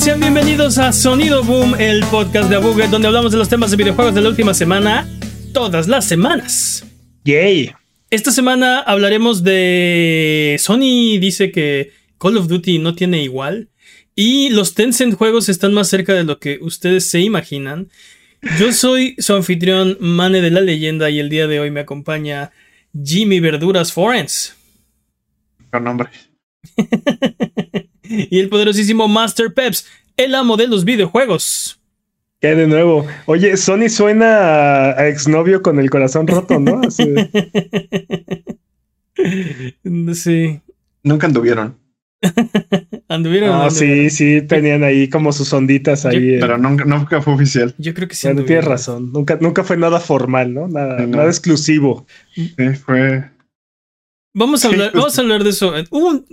Sean bienvenidos a Sonido Boom, el podcast de Abuget, donde hablamos de los temas de videojuegos de la última semana, todas las semanas. Yay. Esta semana hablaremos de Sony dice que Call of Duty no tiene igual y los Tencent juegos están más cerca de lo que ustedes se imaginan. Yo soy su anfitrión Mane de la leyenda y el día de hoy me acompaña Jimmy Verduras Forens. Con nombre. y el poderosísimo Master Peps, el amo de los videojuegos. ¿Qué de nuevo? Oye, Sony suena a exnovio con el corazón roto, ¿no? Sí. Nunca anduvieron. anduvieron. Ah, sí, sí, tenían ahí como sus onditas ahí. pero nunca, fue oficial. Yo creo que sí. Bueno, tienes razón. Nunca, nunca fue nada formal, ¿no? Nada, nada exclusivo. Sí, fue. Vamos a hablar, vamos a hablar de eso. un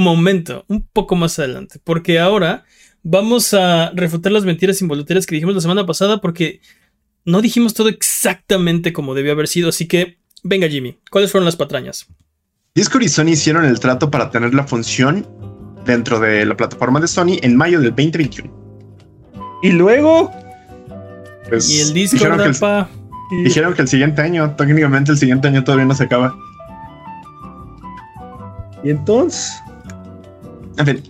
momento, un poco más adelante, porque ahora vamos a refutar las mentiras involuntarias que dijimos la semana pasada, porque no dijimos todo exactamente como debió haber sido. Así que, venga, Jimmy, ¿cuáles fueron las patrañas? Discord y Sony hicieron el trato para tener la función dentro de la plataforma de Sony en mayo del 2021. Y luego. Pues, y el Discord, dijeron que el, dijeron que el siguiente año, técnicamente el siguiente año todavía no se acaba. ¿Y entonces? En fin,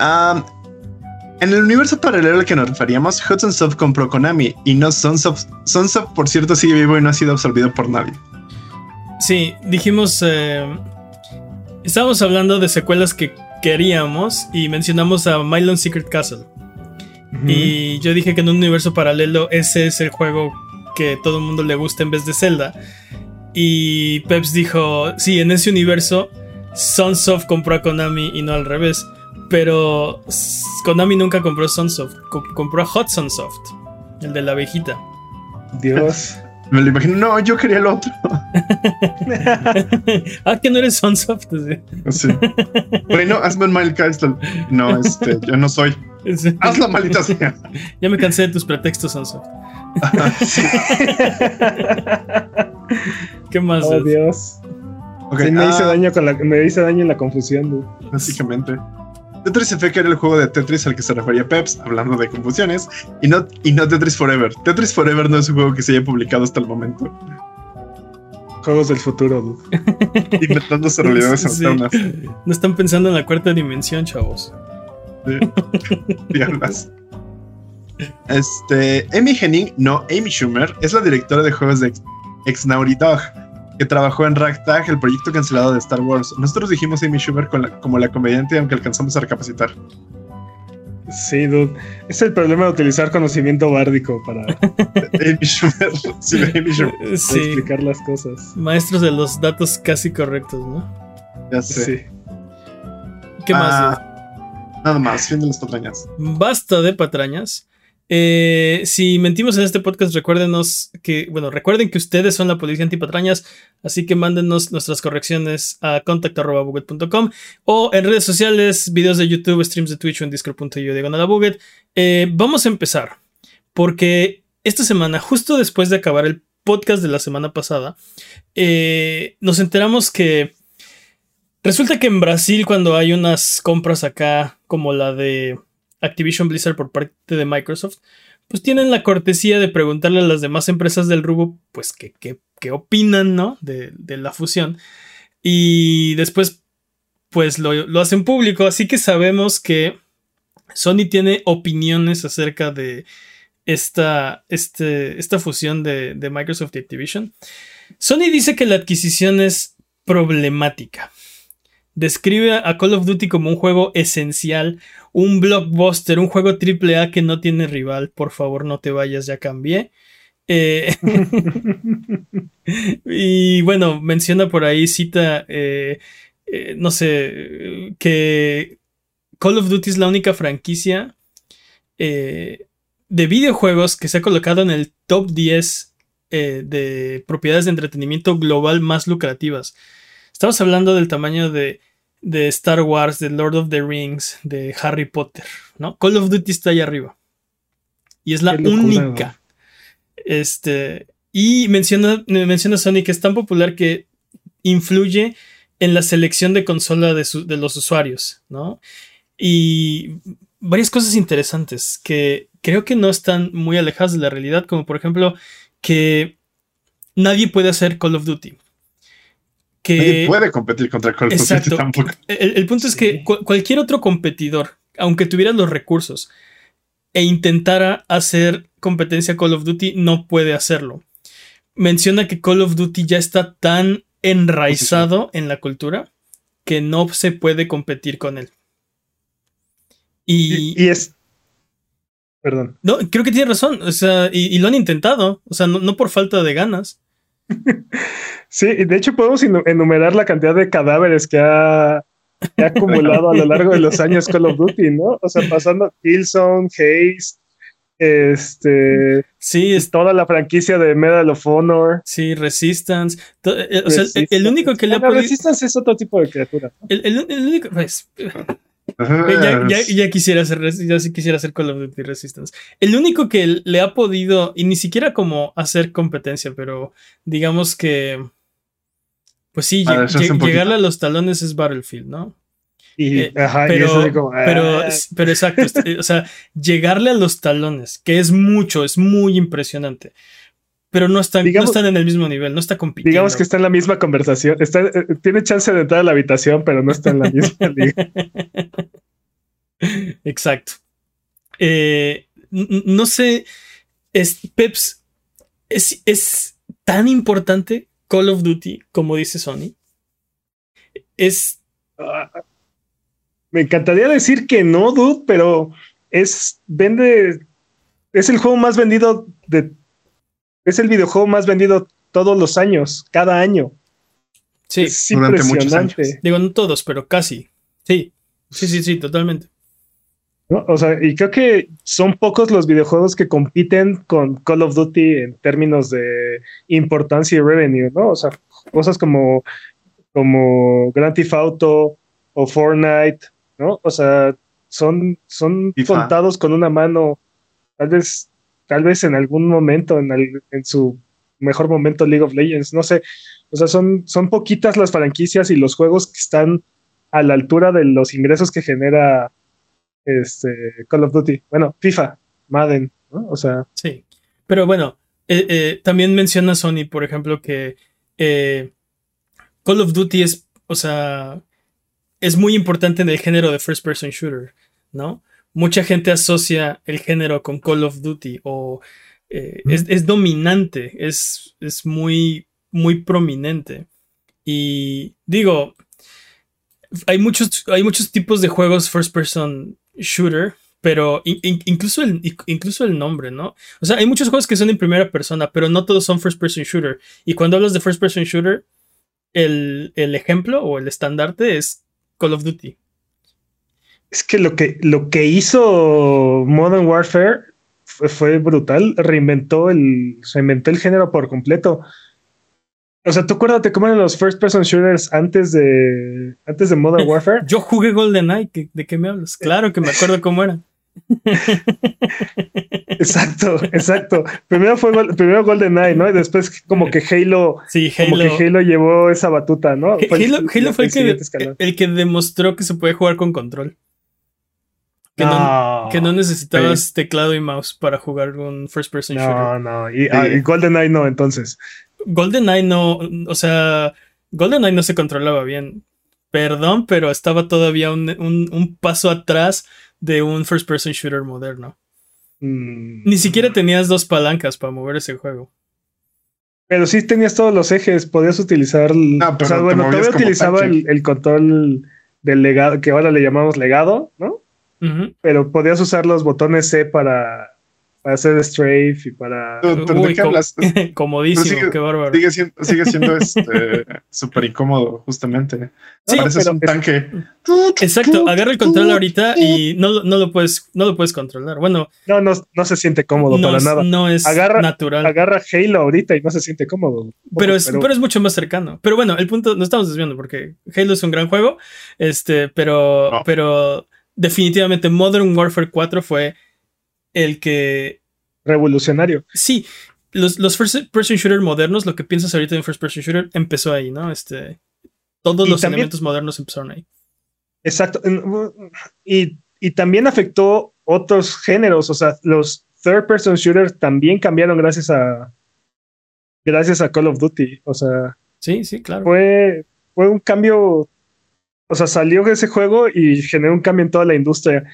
en el universo paralelo al que nos referíamos, Hudson Soft compró Konami y no Sunsoft. Sunsoft, por cierto, sigue vivo y no ha sido absorbido por nadie. Sí, dijimos. Eh, estábamos hablando de secuelas que queríamos y mencionamos a Mylon Secret Castle. Y yo dije que en un universo paralelo ese es el juego que todo el mundo le gusta en vez de Zelda. Y Peps dijo: Sí, en ese universo, Sunsoft compró a Konami y no al revés. Pero Konami nunca compró Sunsoft, compró a Hudson Soft, el de la abejita. Dios. Me lo imagino, no, yo quería el otro. ah, que no eres Sunsoft. Sí. Bueno, hazme un Mile Castle. No, este, yo no soy. Haz la maldita sea. ya me cansé de tus pretextos, Sunsoft. ¿Qué más? Oh, Dios. me, hice ah. daño con la, me hice daño en la confusión. Básicamente. Tetris Effect era el juego de Tetris al que se refería Peps, hablando de confusiones, y no, y no Tetris Forever. Tetris Forever no es un juego que se haya publicado hasta el momento. Juegos del futuro, dude. Inventándose realidades sí. alternas. No están pensando en la cuarta dimensión, chavos. Diablas. Este, Amy Henning, no Amy Schumer, es la directora de juegos de Ex Naughty Dog que trabajó en Ragtag, el proyecto cancelado de Star Wars. Nosotros dijimos Amy Schumer como la comediante, aunque alcanzamos a recapacitar. Sí, dude. Es el problema de utilizar conocimiento bárdico para. Amy Schumer. Sí, Amy Schumer. explicar las cosas. Maestros de los datos casi correctos, ¿no? Ya sé. Sí. ¿Qué más? Ah, nada más, fin de las patrañas. Basta de patrañas. Eh, si mentimos en este podcast, recuérdenos que, bueno, recuerden que ustedes son la policía antipatrañas, así que mándenos nuestras correcciones a contact.buget.com o en redes sociales, videos de YouTube, streams de Twitch o en discord.io diagonal buget. Eh, vamos a empezar, porque esta semana, justo después de acabar el podcast de la semana pasada, eh, nos enteramos que resulta que en Brasil, cuando hay unas compras acá, como la de Activision Blizzard por parte de Microsoft, pues tienen la cortesía de preguntarle a las demás empresas del rubro, pues, qué, qué, opinan, ¿no? De, la fusión. Y después, pues, lo, hacen público. Así que sabemos que Sony tiene opiniones acerca de esta, este, esta fusión de, de Microsoft y Activision. Sony dice que la adquisición es problemática describe a Call of Duty como un juego esencial, un blockbuster, un juego AAA que no tiene rival. Por favor, no te vayas, ya cambié. Eh, y bueno, menciona por ahí, cita, eh, eh, no sé, que Call of Duty es la única franquicia de videojuegos que se ha colocado en el top 10 de propiedades de entretenimiento global más lucrativas. Estamos hablando del tamaño de, de, Star Wars, de Lord of the Rings, de Harry Potter, ¿no? Call of Duty está ahí arriba. Y es la única. Este. Y menciona, menciona Sony que es tan popular que influye en la selección de consola de, de los usuarios, ¿no? Y varias cosas interesantes que creo que no están muy alejadas de la realidad, como por ejemplo que nadie puede hacer Call of Duty. Que, nadie puede competir contra Call of Duty tampoco. El, punto es que cualquier otro competidor, aunque tuviera los recursos e intentara hacer competencia Call of Duty, no puede hacerlo. Menciona que Call of Duty ya está tan enraizado en la cultura que no se puede competir con él. Y, es. Perdón. No, creo que tiene razón. O sea, y, lo han intentado. O sea, no, por falta de ganas. Sí, y de hecho podemos enumerar la cantidad de cadáveres que ha, acumulado a lo largo de los años Call of Duty, ¿no? O sea, pasando Killzone, Haze, este. Sí, es toda la franquicia de Medal of Honor. Sí, Resistance. Eh, o sea, el, único que le ha podido. Resistance es otro tipo de criatura. El, único. Pues, ya, quisiera hacer, ya sí quisiera hacer Call of Duty Resistance. El único que le ha podido, y ni siquiera como hacer competencia, pero digamos que, pues sí, llegarle a los talones es Battlefield, ¿no? Eh, pero, pero, ah". pero exacto, este, o sea, llegarle a los talones, que es mucho, es muy impresionante pero no están, no están en el mismo nivel, no está compitiendo. Digamos que está en la misma conversación. Está, eh, tiene chance de entrar a la habitación, pero no está en la misma liga. Exacto. Eh, no sé, es, Peps, es, es tan importante Call of Duty como dice Sony. Es. Ah, me encantaría decir que no, dude, pero es. Vende. Es el juego más vendido de es el videojuego más vendido todos los años, cada año. Sí, es impresionante. Digo, no todos, pero casi. Sí, sí, sí, sí, totalmente. O sea, y creo que son pocos los videojuegos que compiten con Call of Duty en términos de importancia y revenue, ¿no? O sea, cosas como, como Grand Theft Auto o Fortnite, ¿no? O sea, son, son contados con una mano. Tal vez tal vez en algún momento, en, su mejor momento League of Legends, no sé, o sea, son, son poquitas las franquicias y los juegos que están a la altura de los ingresos que genera este Call of Duty. Bueno, FIFA, Madden, ¿no? O sea. Sí. Pero bueno, eh, eh, también menciona Sony, por ejemplo, que eh, Call of Duty es, o sea, es muy importante en el género de first person shooter, ¿no? Mucha gente asocia el género con Call of Duty o eh, es, dominante, es, es muy, muy prominente. Y digo, hay muchos, hay muchos tipos de juegos first person shooter, pero incluso, el, incluso el nombre, ¿no? O sea, hay muchos juegos que son en primera persona, pero no todos son first person shooter. Y cuando hablas de first person shooter, el, el ejemplo o el estandarte es Call of Duty. Es que lo que, lo que hizo Modern Warfare fue, brutal. Reinventó el, reinventó el género por completo. O sea, tú acuérdate cómo eran los first person shooters antes de, antes de Modern Warfare. Yo jugué GoldenEye, ¿de qué me hablas? Claro que me acuerdo cómo era. exacto, exacto. Primero fue primero GoldenEye, ¿no? Y después como que Halo, sí, Halo. Como que Halo llevó esa batuta, ¿no? Halo, fue el que, el que demostró que se puede jugar con control. Que no, necesitabas teclado y mouse para jugar un first person shooter. No, no. Y, ah, GoldenEye no, entonces. GoldenEye no. O sea, GoldenEye no se controlaba bien. Perdón, pero estaba todavía un, paso atrás de un first person shooter moderno. Mm. Ni siquiera tenías dos palancas para mover ese juego. Pero sí tenías todos los ejes, podías utilizar. No, o sea, bueno, todavía utilizaba el, el, control del legado, que ahora le llamamos legado, ¿no? Pero podías usar los botones C para, para hacer strafe y para. ¿De qué hablas? Comodísimo, qué bárbaro. Sigue siendo, sigue siendo este súper incómodo, justamente. Sí, Pareces un tanque. Exacto, agarra el control ahorita y no, no, lo puedes, no lo puedes controlar. Bueno. No, no, no se siente cómodo para nada. No es natural. Agarra Halo ahorita y no se siente cómodo. Pero es, pero, es mucho más cercano. Pero bueno, el punto, nos estamos desviando porque Halo es un gran juego. Este, pero, pero definitivamente Modern Warfare 4 fue el que... Revolucionario. Sí, los, los first person shooter modernos, lo que piensas ahorita en first person shooter, empezó ahí, ¿no? Este, todos los elementos modernos empezaron ahí. Exacto. Y, y también afectó otros géneros, o sea, los third person shooters también cambiaron gracias a gracias a Call of Duty, o sea, sí, sí, claro. Fue fue un cambio, o sea, salió ese juego y generó un cambio en toda la industria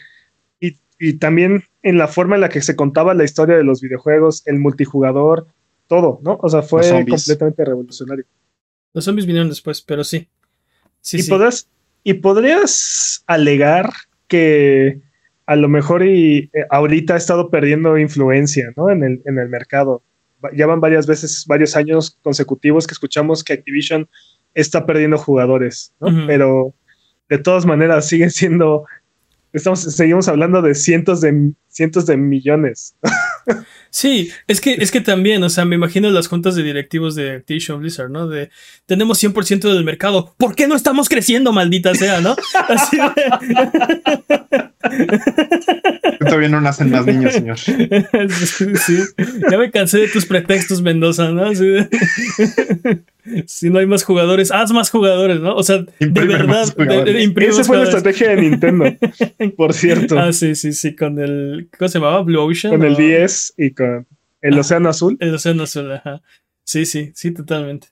y, y también en la forma en la que se contaba la historia de los videojuegos, el multijugador, todo, ¿no? O sea, fue completamente revolucionario. Los zombies vinieron después, pero sí. sí, y, sí. y podrías alegar que a lo mejor y eh, ahorita ha estado perdiendo influencia ¿no? en, el, en el mercado. Ya van varias veces, varios años consecutivos que escuchamos que Activision está perdiendo jugadores, ¿no? Pero de todas maneras siguen siendo, estamos, seguimos hablando de cientos de cientos de millones. Sí, es que, es que también, o sea, me imagino las juntas de directivos de Activision Blizzard, ¿no? De tenemos 100% del mercado, ¿por qué no estamos creciendo, maldita sea, ¿no? Así Todavía no nacen más niños, señor. Sí, ya me cansé de tus pretextos, Mendoza, ¿no? si no hay más jugadores, haz más jugadores, ¿no? O sea, de verdad, Esa fue la estrategia de Nintendo, por cierto. Ah, sí, sí, sí, con el, ¿cómo se llamaba? Blue Ocean. Con el 10 y con el ah, Océano Azul. El Océano Azul, ajá. Sí, sí, sí, totalmente.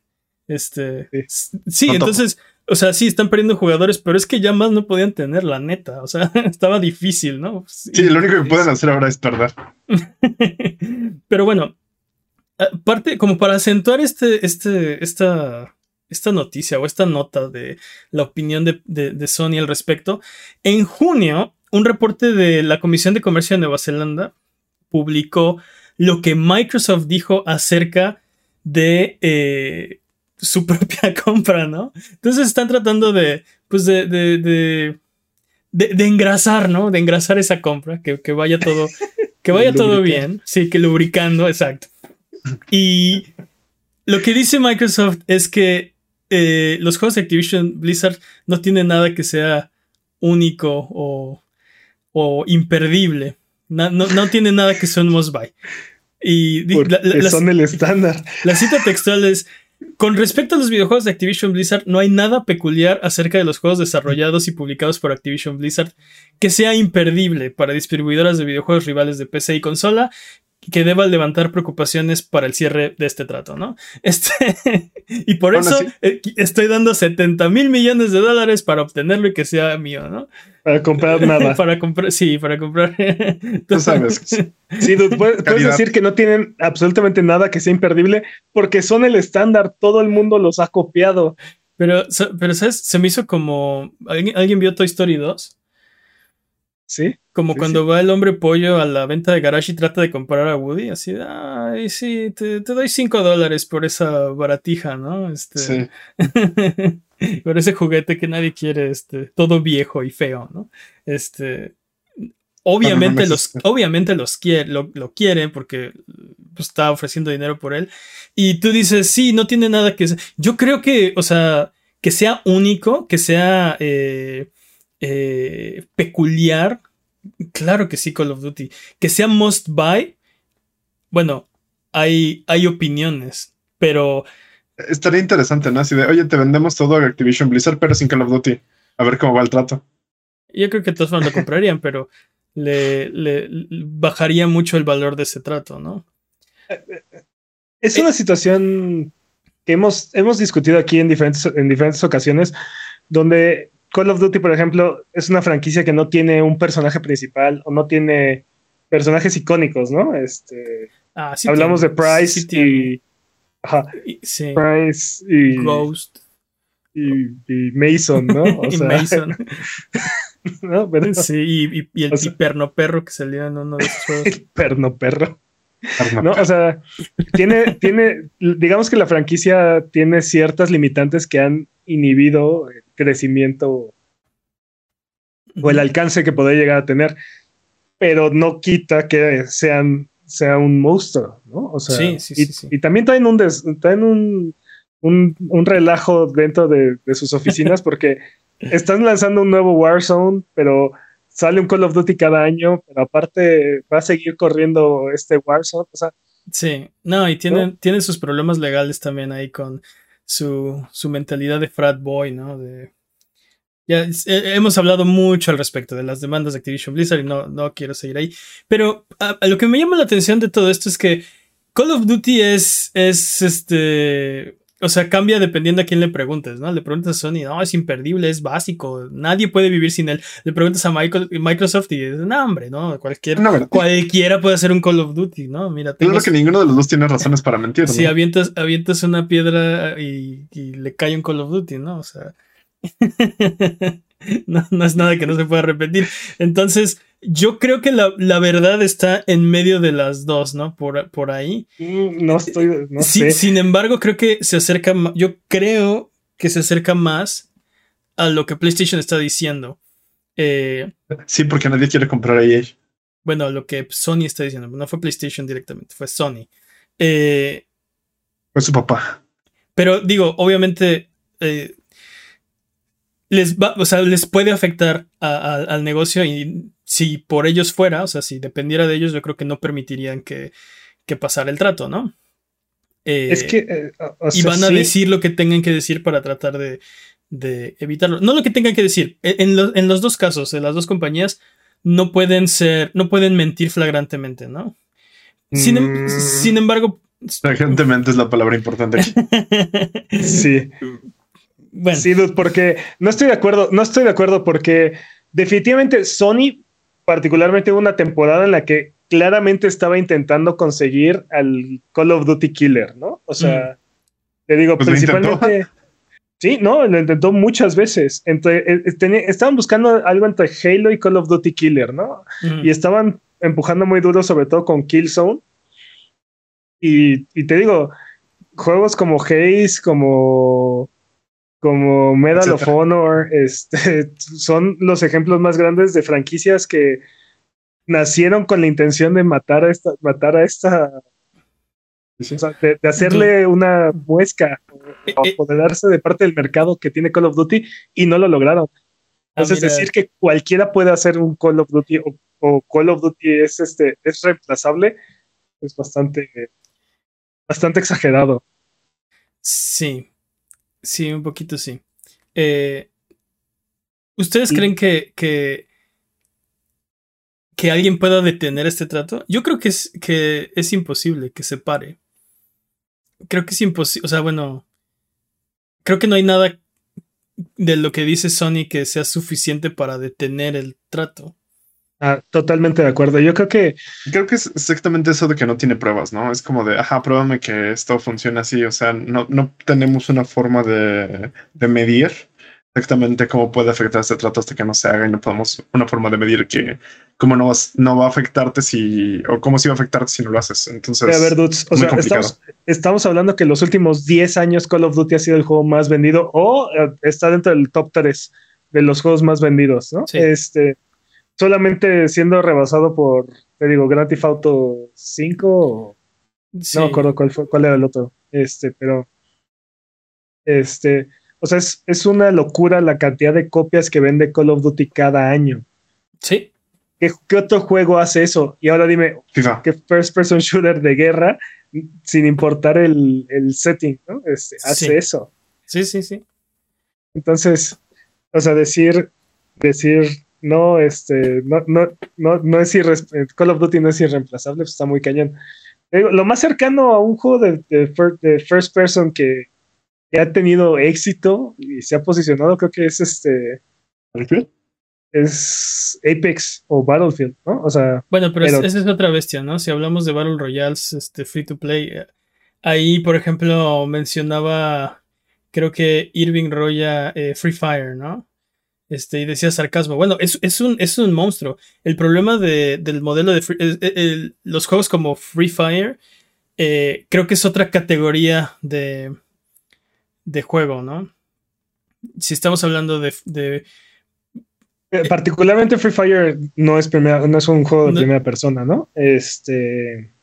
Este, sí, entonces, o sea, sí, están perdiendo jugadores, pero es que ya más no podían tener, la neta. O sea, estaba difícil, ¿no? Sí, lo único que pueden hacer ahora es perder. pero bueno, parte, como para acentuar este, este, esta, esta noticia o esta nota de la opinión de, de Sony al respecto, en junio, un reporte de la Comisión de Comercio de Nueva Zelanda publicó lo que Microsoft dijo acerca de eh, su propia compra, ¿no? Entonces están tratando de, pues de, de, de, de, engrasar, ¿no? De engrasar esa compra, que, que vaya todo, que vaya todo bien, sí, que lubricando, exacto. Y lo que dice Microsoft es que eh, los juegos de Activision Blizzard no tienen nada que sea único o, o imperdible. No, no, tiene nada que sea un must buy. Y son el estándar. La cita textual es: Con respecto a los videojuegos de Activision Blizzard, no hay nada peculiar acerca de los juegos desarrollados y publicados por Activision Blizzard que sea imperdible para distribuidoras de videojuegos rivales de PC y consola que deba levantar preocupaciones para el cierre de este trato, ¿no? Este, y por eso eh, estoy dando 70 mil millones de dólares para obtenerlo y que sea mío, ¿no? Para comprar nada. para comprar, sí, para comprar. Tú sabes. Sí, puedes, decir que no tienen absolutamente nada que sea imperdible porque son el estándar, todo el mundo los ha copiado. Pero, pero ¿sabes? Se me hizo como. ¿Alguien, ¿alguien vio Toy Story 2? Sí. Como cuando va el hombre pollo a la venta de garage y trata de comprar a Woody, así ay, sí, te, doy 5 dólares por esa baratija, ¿no? Este, sí. por ese juguete que nadie quiere, este, todo viejo y feo, ¿no? Este, obviamente los, obviamente los quiere, lo, quieren porque pues, está ofreciendo dinero por él. Y tú dices, sí, no tiene nada que... Yo creo que, o sea, que sea único, que sea... Eh, eh, peculiar, claro que sí, Call of Duty. Que sea must buy, bueno, hay, hay opiniones, pero... Estaría interesante, ¿no? Así de, oye, te vendemos todo a Activision Blizzard, pero sin Call of Duty. A ver cómo va el trato. Yo creo que todos lo comprarían, pero le, bajaría mucho el valor de ese trato, ¿no? Es una situación que hemos, hemos discutido aquí en diferentes, en diferentes ocasiones, donde Call of Duty, por ejemplo, es una franquicia que no tiene un personaje principal o no tiene personajes icónicos, ¿no? Este, ah, hablamos de Price y, Price y Ghost y, Mason, ¿no? O y Mason. ¿no? Sí, y, el perno perro que salió en uno de esos juegos. el perno perro. ¿no? O sea, tiene, tiene, digamos que la franquicia tiene ciertas limitantes que han inhibido el crecimiento o el alcance que puede llegar a tener, pero no quita que sean, sea un monstruo, ¿no? O sea, sí, sí, sí, y, también traen un, un, un, un, relajo dentro de, de sus oficinas porque están lanzando un nuevo Warzone, pero sale un Call of Duty cada año, pero aparte va a seguir corriendo este Warzone. O sea, sí, no, y tiene, tiene sus problemas legales también ahí con su, su mentalidad de frat boy, ¿no? De, Ya eh, hemos hablado mucho al respecto de las demandas de Activision Blizzard y no, no quiero seguir ahí. Pero a, lo que me llama la atención de todo esto es que Call of Duty es, es este. O sea, cambia dependiendo a quién le preguntes, ¿no? Le preguntas a Sony, no, es imperdible, es básico, nadie puede vivir sin él. Le preguntas a Microsoft y es, no, hombre, ¿no? Cualquier, cualquiera puede hacer un Call of Duty, ¿no? Mira, tengo... que ninguno de los dos tiene razones para mentir. Si avientas, avientas una piedra y, y le cae un Call of Duty, ¿no? O sea. no, no, es nada que no se pueda repetir. Entonces, yo creo que la, verdad está en medio de las dos, ¿no? Por, por ahí. Mm, no estoy. No Sin embargo, creo que se acerca. Yo creo que se acerca más a lo que PlayStation está diciendo. Eh, sí, porque nadie quiere comprar a EA. Bueno, lo que Sony está diciendo. No fue PlayStation directamente, fue Sony. Eh, fue su papá. Pero digo, obviamente. Eh, les va, o sea, les puede afectar al negocio y si por ellos fuera, o sea, si dependiera de ellos, yo creo que no permitirían que, que pasara el trato, ¿no? es eh, que... Eh, y van a decir lo que tengan que decir para tratar de, evitarlo. No lo que tengan que decir. E, en, los dos casos, en las dos compañías, no pueden ser, no pueden mentir flagrantemente, ¿no? Sin, em, mm. sin embargo... Flagrantemente es la palabra importante. sí. Bueno. Sí, porque no estoy de acuerdo, no estoy de acuerdo porque definitivamente Sony, particularmente una temporada en la que claramente estaba intentando conseguir al Call of Duty Killer, ¿no? O sea, mm. te digo, pues principalmente. Sí, no, lo intentó muchas veces. Entre, eh, eh, estaban buscando algo entre Halo y Call of Duty Killer, ¿no? Mm. Y estaban empujando muy duro, sobre todo con Killzone. Y, y te digo, juegos como Haze, como como Medal of Honor, este, son los ejemplos más grandes de franquicias que nacieron con la intención de matar a esta, matar a esta, de, hacerle una muesca o eh, eh. apoderarse de parte del mercado que tiene Call of Duty y no lo lograron. Ah, Entonces decir que cualquiera puede hacer un Call of Duty o, Call of Duty es este es reemplazable es bastante bastante exagerado. Sí, Sí, un poquito sí. Eh, ¿Ustedes creen que, que, que, alguien pueda detener este trato? Yo creo que es, que es imposible que se pare. Creo que es imposible. O sea, bueno. Creo que no hay nada de lo que dice Sony que sea suficiente para detener el trato. Ah, totalmente de acuerdo. Yo creo que. Creo que es exactamente eso de que no tiene pruebas, ¿no? Es como de, ajá, pruébame que esto funciona así. O sea, no, no tenemos una forma de, de medir exactamente cómo puede afectar este trato hasta que no se haga y no podemos una forma de medir que cómo no, vas, no va a afectarte si o cómo sí va a afectarte si no lo haces. Entonces, a ver, dudes, o sea, estamos, estamos, hablando que los últimos 10 años Call of Duty ha sido el juego más vendido o eh, está dentro del top 3 de los juegos más vendidos, ¿no? Este, solamente siendo rebasado por, te digo, Grand Theft Auto 5 no me acuerdo cuál fue, cuál era el otro. Este, pero este, o sea, es, es, una locura la cantidad de copias que vende Call of Duty cada año. Sí. ¿Qué, qué otro juego hace eso? Y ahora dime, ¿qué first person shooter de guerra, sin importar el, el setting, ¿no? Este, hace eso. Sí, sí, sí. Entonces, o sea, decir, decir no, este, no, no, no, no es irreemplazable. Call of Duty no es irreemplazable, pues está muy cañón. Lo más cercano a un juego de, first person que, ha tenido éxito y se ha posicionado, creo que es este. Es Apex o Battlefield, ¿no? O sea. Bueno, pero, esa es otra bestia, ¿no? Si hablamos de Battle Royales, este, free to play, eh, ahí, por ejemplo, mencionaba, creo que Irving Roya eh, Free Fire, ¿no? Este, y decía sarcasmo. Bueno, es, es, un, es un monstruo. El problema del modelo de los juegos como Free Fire, eh, creo que es otra categoría de, de juego, ¿no? Si estamos hablando de. Eh, particularmente Free Fire no es, primera, no es un juego de primera persona, ¿no? Este.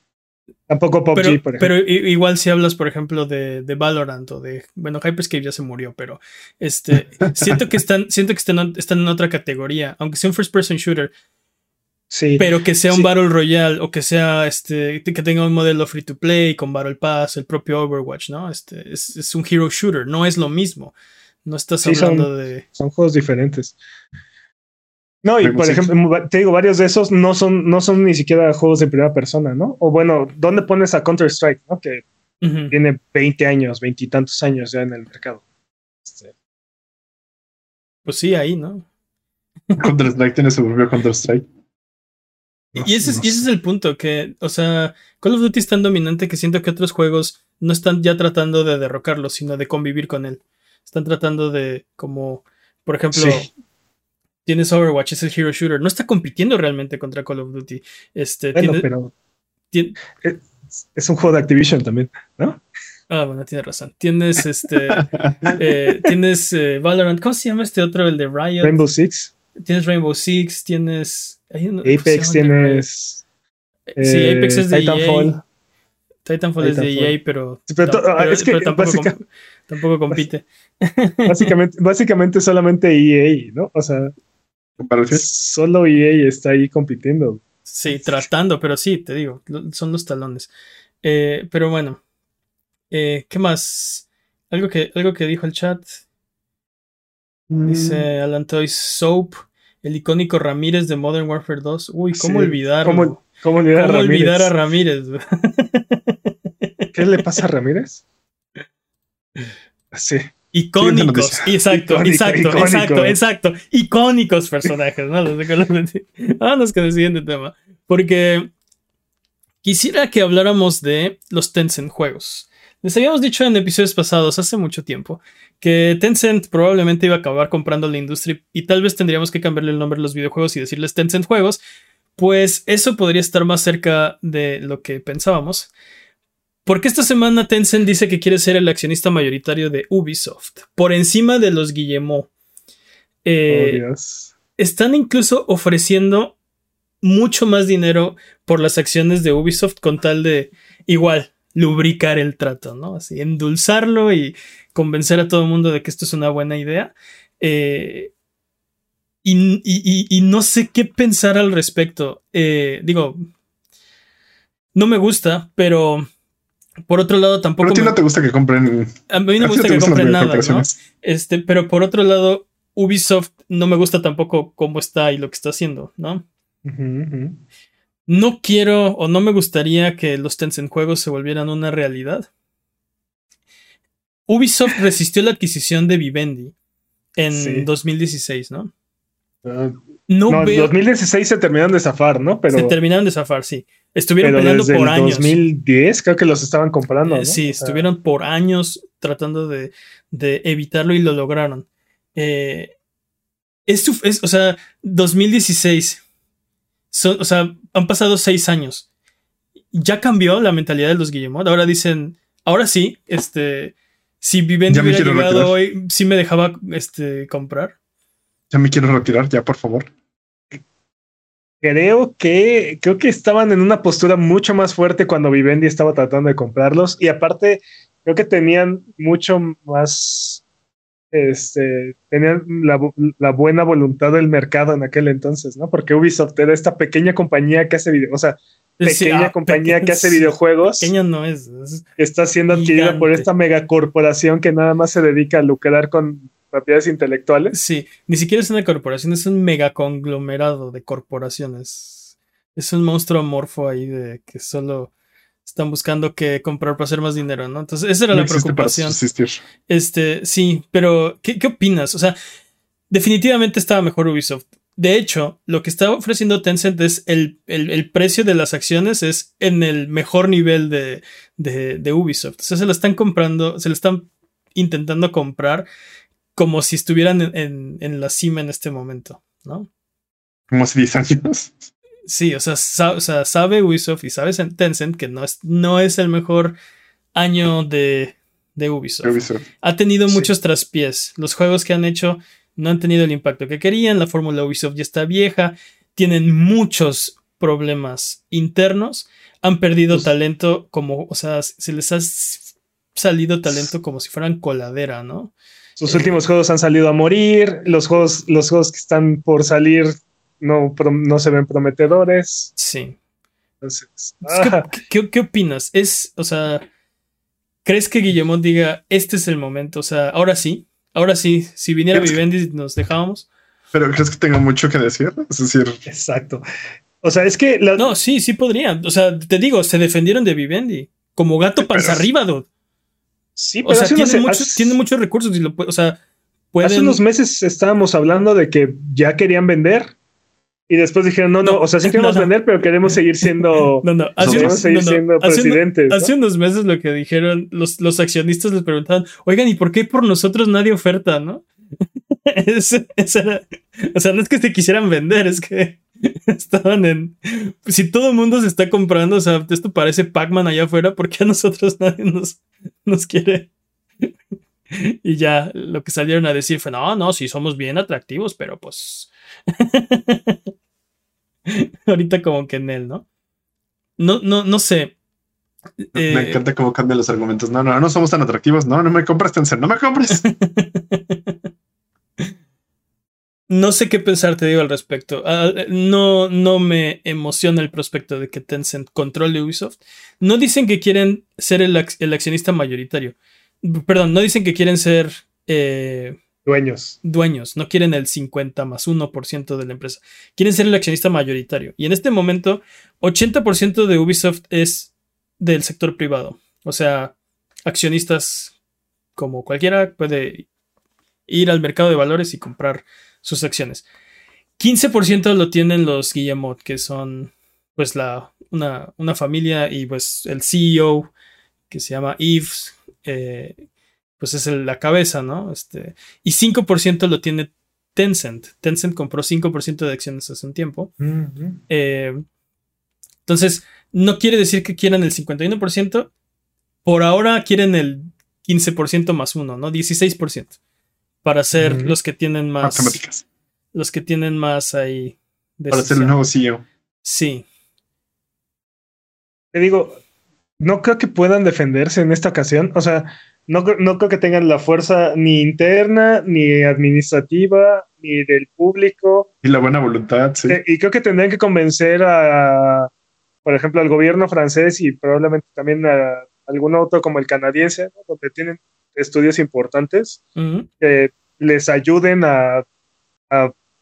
Tampoco PUBG, pero, por ejemplo. Pero igual si hablas, por ejemplo, de, de, Valorant o de. Bueno, Hyperscape ya se murió, pero este. siento que están, siento que están, están, en otra categoría. Aunque sea un first person shooter. Sí. Pero que sea un Battle Royale o que sea este. que tenga un modelo free to play con Battle Pass, el propio Overwatch, ¿no? Este. Es, es un hero shooter, no es lo mismo. No estás Sí, son- hablando de. Son juegos diferentes. No, y Rainbow por Six. ejemplo, te digo, varios de esos no son, no son ni siquiera juegos de primera persona, ¿no? O bueno, ¿dónde pones a Counter-Strike, ¿no? Que Ujú. tiene 20 años, veintitantos años ya en el mercado. Este, Pues sí, ahí, ¿no? Counter-Strike tiene su propio Counter-Strike. Y ese, es, y ese es el punto, que, o sea, Call of Duty es tan dominante que siento que otros juegos no están ya tratando de derrocarlo, sino de convivir con él. Están tratando de, como, por ejemplo, Sí. Tienes Overwatch, es el hero shooter, no está compitiendo realmente contra Call of Duty. Este, bueno, tiene- pero es, un juego de Activision también, ¿no? ah, bueno, tienes razón. Tienes, este, eh, tienes eh, Valorant, ¿cómo se llama este otro, el de Riot? Rainbow Six, Tienes Rainbow Six, tienes... hay uno- ¿cómo se Apex tienes Sí, eh, Apex es de Titanfall. EA. Titanfall es de Titanfall. EA, pero, Sí, pero ah, es que tampoco, básica- com- tampoco compite. Básicamente, básicamente solamente EA, ¿no? O sea, Parece. solo EA está ahí compitiendo. Sí, tratando, pero sí, te digo, son los talones. Eh, pero bueno, eh, ¿qué más? Algo que, algo que dijo el chat. Mm. Dice Alan Toys Soap, el icónico Ramírez de Modern Warfare 2. Uy, ¿cómo Sí, olvidarlo? ¿Cómo, ¿Cómo, cómo olvidar a Ramírez? olvidar a Ramírez? ¿Qué le pasa a Ramírez? Sí. Icónicos, exacto, Icónico, exacto, icónico. exacto, exacto. Icónicos personajes, ¿no? Los de Call of Duty. Vámonos con el siguiente tema. Porque quisiera que habláramos de los Tencent juegos. Les habíamos dicho en episodios pasados, hace mucho tiempo, que Tencent probablemente iba a acabar comprando la industria y tal vez tendríamos que cambiarle el nombre a los videojuegos y decirles Tencent Juegos. Pues eso podría estar más cerca de lo que pensábamos. Porque esta semana Tencent dice que quiere ser el accionista mayoritario de Ubisoft, por encima de los Guillemot. Eh, oh, están incluso ofreciendo mucho más dinero por las acciones de Ubisoft con tal de igual lubricar el trato, ¿no? Así, endulzarlo y convencer a todo el mundo de que esto es una buena idea. Eh, y, y- y- y no sé qué pensar al respecto. Eh, digo, no me gusta, pero por otro lado Pero tampoco a ti me- no te gusta que compren. a mí no me gusta que compren nada, ¿no? Este, pero por otro lado, Ubisoft no me gusta tampoco cómo está y lo que está haciendo, ¿no? No quiero o no me gustaría que los Tencent juegos se volvieran una realidad. Ubisoft resistió la adquisición de Vivendi en Sí. 2016, ¿no? Ah, No, No, en veo. 2016 se terminaron de zafar, ¿no? Pero, se terminaron de zafar, sí. Estuvieron pero peleando desde por el años. 2010 creo que los estaban comprando, Eh, ¿no? sí, O sea, estuvieron por años tratando de, de evitarlo y lo lograron. Eh, es, o sea, 2016. Son, o sea, han pasado seis años. Ya cambió la mentalidad de los Guillemot. Ahora dicen, ahora sí, este, si Vivendi Ya hubiera llegado retirar. hoy, sí me dejaba este, comprar. Ya me quiero retirar, ya, por favor. Creo que, creo que estaban en una postura mucho más fuerte cuando Vivendi estaba tratando de comprarlos. Y aparte, creo que tenían mucho más. Este, tenían la, la buena voluntad del mercado en aquel entonces, ¿no? Porque Ubisoft era esta pequeña compañía que hace video, o sea, Sí, pequeña ah, compañía que hace videojuegos Pequeña no es. es- está siendo adquirida por esta megacorporación que nada más se dedica a lucrar con propiedades intelectuales. Sí, ni siquiera es una corporación, es un megaconglomerado de corporaciones. Es un monstruo amorfo ahí de que solo están buscando que comprar para hacer más dinero, ¿no? Entonces, esa era No la preocupación. Este, sí, pero ¿qué, qué opinas? O sea, definitivamente estaba mejor Ubisoft. De hecho, lo que está ofreciendo Tencent es el, el- el precio de las acciones es en el mejor nivel de, de- de Ubisoft. O sea, se lo están comprando, se lo están intentando comprar como si estuvieran en, en- en la cima en este momento, ¿no? Como hace 10 años. Sí, o sea, sa- o sea, sabe Ubisoft y sabe Tencent que no es, no es el mejor año de, de Ubisoft Ubisoft. ha tenido Sí. muchos traspiés. Los juegos que han hecho no han tenido el impacto que querían. La fórmula Ubisoft ya está vieja. Tienen muchos problemas internos. Han perdido Pues- talento como, o sea, se les ha salido talento como si fueran coladera, ¿no? Sus Eh. últimos juegos han salido a morir, los juegos, los juegos que están por salir no, no se ven prometedores. Sí. Entonces, ah, ¿Qué, qué- qué opinas? Es, o sea, ¿crees que Guillemot diga, este es el momento? O sea, ahora sí, Ahora sí, si viniera Vivendi nos dejábamos. Pero ¿crees que tenga mucho que decir? Es decir. Exacto. O sea, es que. No, sí, sí podrían. O sea, te digo, se defendieron de Vivendi. Como gato panza arriba, dude. Sí, pero o sea, tiene, muchos, tiene, muchos recursos y lo o sea, Hace unos meses estábamos hablando de que ya querían vender y después dijeron, no, no, o sea, sí queremos vender, pero queremos seguir siendo, no, no, hace queremos seguir siendo presidentes. Hace, unos meses lo que dijeron, los, los accionistas les preguntaban, oigan, ¿y por qué por nosotros nadie oferta, no? o sea, no es que se quisieran vender, es que estaban en. Si todo el mundo se está comprando, o sea, esto parece Pac-Man allá afuera, ¿por qué a nosotros nadie nos, nos quiere? y ya lo que salieron a decir fue: no, no, sí somos bien atractivos, pero pues. Ahorita como que en él, ¿no? No, no, no sé. Me eh, encanta cómo cambian los argumentos. No, no, no somos tan atractivos. No, no me compres, Tencent, no me compres. No sé qué pensar, te digo al respecto. Ah, no, no me emociona el prospecto de que Tencent controle Ubisoft. No dicen que quieren ser el, accionista mayoritario. Perdón, no dicen que quieren ser eh, dueños. Dueños. No quieren el 50 más 1% de la empresa. Quieren ser el accionista mayoritario. Y en este momento, 80% de Ubisoft es del sector privado. O sea, accionistas como cualquiera puede ir al mercado de valores y comprar sus acciones. 15% lo tienen los Guillemot, que son pues la, una, familia y pues el CEO que se llama Yves, eh, pues es la cabeza, ¿no? Este, y 5% lo tiene Tencent. Tencent compró 5% de acciones hace un tiempo. Eh, entonces, no quiere decir que quieran el 51%. Por ahora quieren el 15% más uno, ¿no? 16% para ser los que tienen más. Matemáticas. Los que tienen más ahí. Para ser el nuevo CEO. Sí. Te digo, no creo que puedan defenderse en esta ocasión. O sea, no, no creo que tengan la fuerza ni interna, ni administrativa, ni del público. Y la buena voluntad, sí. Y creo que tendrían que convencer a, por ejemplo, al gobierno francés y probablemente también a algún otro como el canadiense, donde tienen estudios importantes que les ayuden a,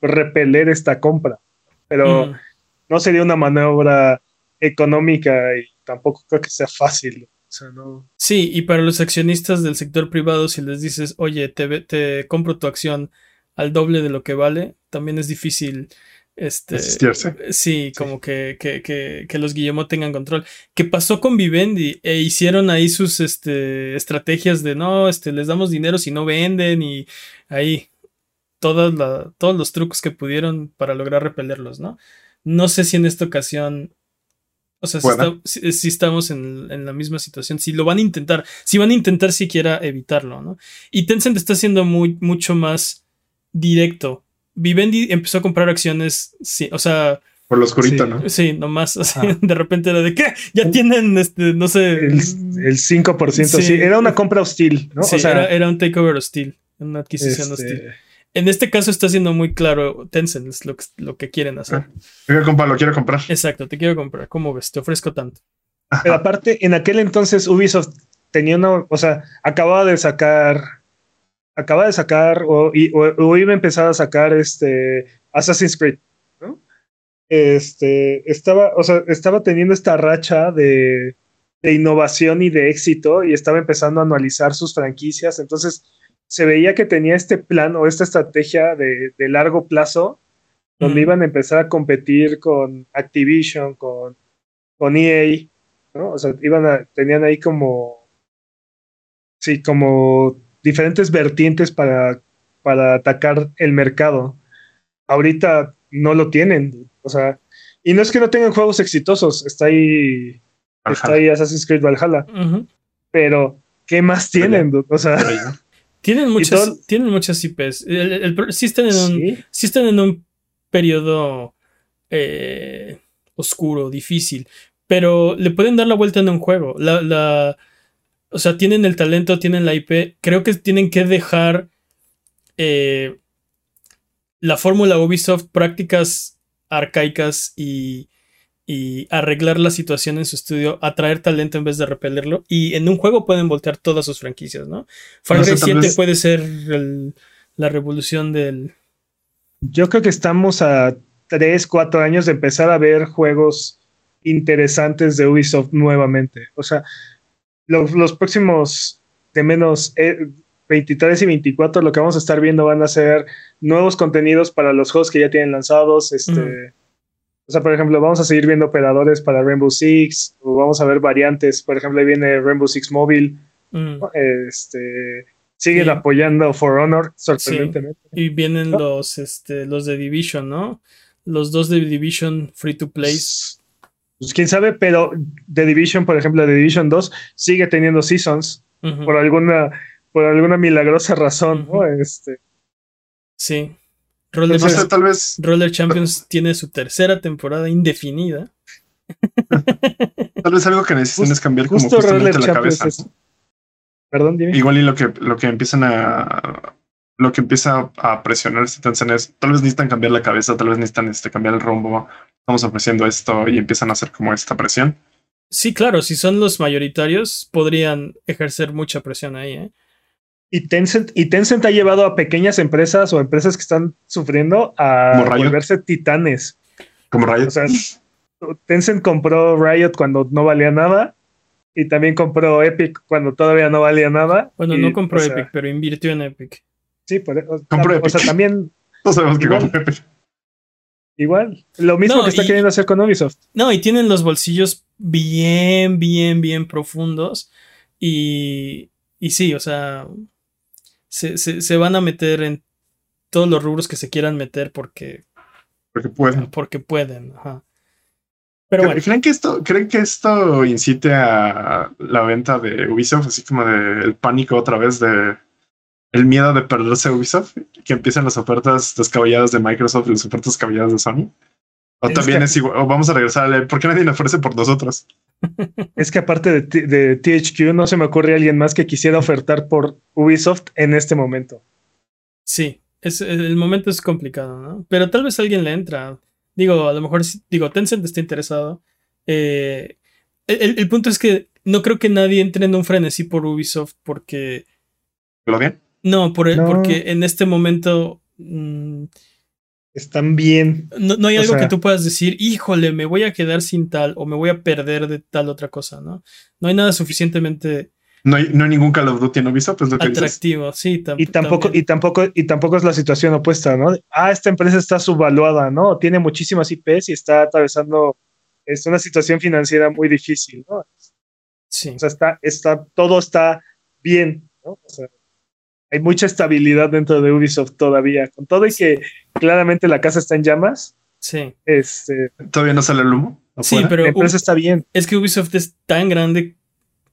repeler esta compra. Pero no sería una maniobra económica y tampoco creo que sea fácil. Sí, y para los accionistas del sector privado, si les dices, oye, te, te compro tu acción al doble de lo que vale, también es difícil este, sí, como que, que, que, los Guillemot tengan control. ¿Qué pasó con Vivendi? E hicieron ahí sus este, estrategias de no, este, les damos dinero si no venden y ahí todos los trucos que pudieron para lograr repelerlos, ¿no? No sé si en esta ocasión, o sea, si, estamos en, en, la misma situación, si lo van a intentar, si van a intentar siquiera evitarlo, ¿no? Y Tencent está siendo muy, mucho más directo Vivendi empezó a comprar acciones, sí, o sea... Por lo oscurito, ¿no? Sí, nomás, así, de repente era de ¿qué? Ya tienen, este, no sé... El, 5%, sí. era una compra hostil, ¿no? Sí, o sea, era, un takeover hostil, una adquisición este hostil. En este caso está siendo muy claro, Tencent es lo que, lo que quieren hacer. Quiero comprarlo, quiero comprar. Exacto, te quiero comprar. ¿Cómo ves? Te ofrezco tanto. Pero aparte, en aquel entonces Ubisoft tenía una, o sea, acababa de sacar acaba de sacar o, iba a empezar a sacar este Assassin's Creed, ¿no? Este, estaba, o sea, estaba teniendo esta racha de, innovación y de éxito y estaba empezando a anualizar sus franquicias, entonces se veía que tenía este plan o esta estrategia de, largo plazo donde iban a empezar a competir con Activision, con, con EA, ¿no? O sea, iban a, tenían ahí como, sí, como diferentes vertientes para, para atacar el mercado. Ahorita no lo tienen. O sea, y no es que no tengan juegos exitosos, está ahí, está ahí Assassin's Creed Valhalla. Pero, ¿qué más tienen? O sea, tienen muchas, tienen muchas IPs. El, sí, están en un, están en un periodo eh, oscuro, difícil. Pero le pueden dar la vuelta en un juego. La, la, o sea, tienen el talento, tienen la IP. Creo que tienen que dejar eh, la fórmula Ubisoft, prácticas arcaicas y, y arreglar la situación en su estudio, atraer talento en vez de repelerlo. Y en un juego pueden voltear todas sus franquicias, ¿no? Far Cry 7 puede ser la revolución del. Yo creo que estamos a 3, 4 años de empezar a ver juegos interesantes de Ubisoft nuevamente. O sea, los, próximos de menos 23 eh, y 24 lo que vamos a estar viendo van a ser nuevos contenidos para los juegos que ya tienen lanzados. Este, O sea, por ejemplo, vamos a seguir viendo operadores para Rainbow Six, o vamos a ver variantes. Por ejemplo, ahí viene Rainbow Six Mobile. Este, siguen apoyando For Honor, sorprendentemente. Y vienen los, este, los de Division, ¿no? Los dos de Division Free to Play. Pues, quién sabe, pero The Division, por ejemplo, The Division 2 sigue teniendo seasons por alguna por alguna milagrosa razón, ¿no? Este. Sí. Roller, tal vez. Roller Champions tiene su tercera temporada indefinida. tal vez algo que necesitan es cambiar como justamente la cabeza. Perdón, dime. Igual y lo que, lo que empiezan a lo que empieza a presionar este Tencent es tal vez necesitan cambiar la cabeza, tal vez necesitan este, cambiar el rumbo estamos ofreciendo esto y empiezan a hacer como esta presión. Sí, claro, si son los mayoritarios, podrían ejercer mucha presión ahí. ¿eh? Y, Tencent, y Tencent ha llevado a pequeñas empresas o empresas que están sufriendo a volverse titanes. Como Riot. Tencent compró Riot cuando no valía nada y también compró Epic cuando todavía no valía nada. Bueno, no compró Epic, pero invirtió en Epic. Sí, por, compró Epic. o sea, también. No sabemos que compró Epic. Igual, lo mismo que está queriendo hacer con Ubisoft. No, y tienen los bolsillos bien, bien, bien profundos. Y, y sí, o sea, se, se, van a meter en todos los rubros que se quieran meter porque... Porque pueden. Porque pueden, ajá. Pero bueno. ¿Creen que, esto, ¿Creen que esto incite a la venta de Ubisoft? Así como de el pánico otra vez de el miedo de perderse Ubisoft, que empiecen las ofertas descabelladas de Microsoft y las ofertas descabelladas de Sony. O también es igual, o vamos a regresar a ¿por qué nadie le ofrece por nosotros? Es que aparte de, THQ, no se me ocurre alguien más que quisiera ofertar por Ubisoft en este momento. Sí, es, el momento es complicado, ¿no? Pero tal vez alguien le entra. Digo, a lo mejor, digo, Tencent está interesado. Eh, el, el, punto es que no creo que nadie entre en un frenesí por Ubisoft porque. ¿Lo bien? No, por, porque en este momento. Mm, Están bien. No, hay algo que tú puedas decir, híjole, me voy a quedar sin tal o me voy a perder de tal otra cosa, ¿no? No hay nada suficientemente. No hay, no hay ningún Call of Duty en Ubisoft, es lo que Atractivo, sí. y tampoco, y tampoco, y tampoco es la situación opuesta, ¿no? Ah, esta empresa está subvaluada, ¿no? Tiene muchísimas IPs y está atravesando es una situación financiera muy difícil, ¿no? Sí. O sea, está, está, todo está bien, ¿no? O sea, hay mucha estabilidad dentro de Ubisoft todavía, con todo y que claramente la casa está en llamas. Sí. Este, Todavía no sale el humo. Sí, pero eso está bien. Es que Ubisoft es tan grande,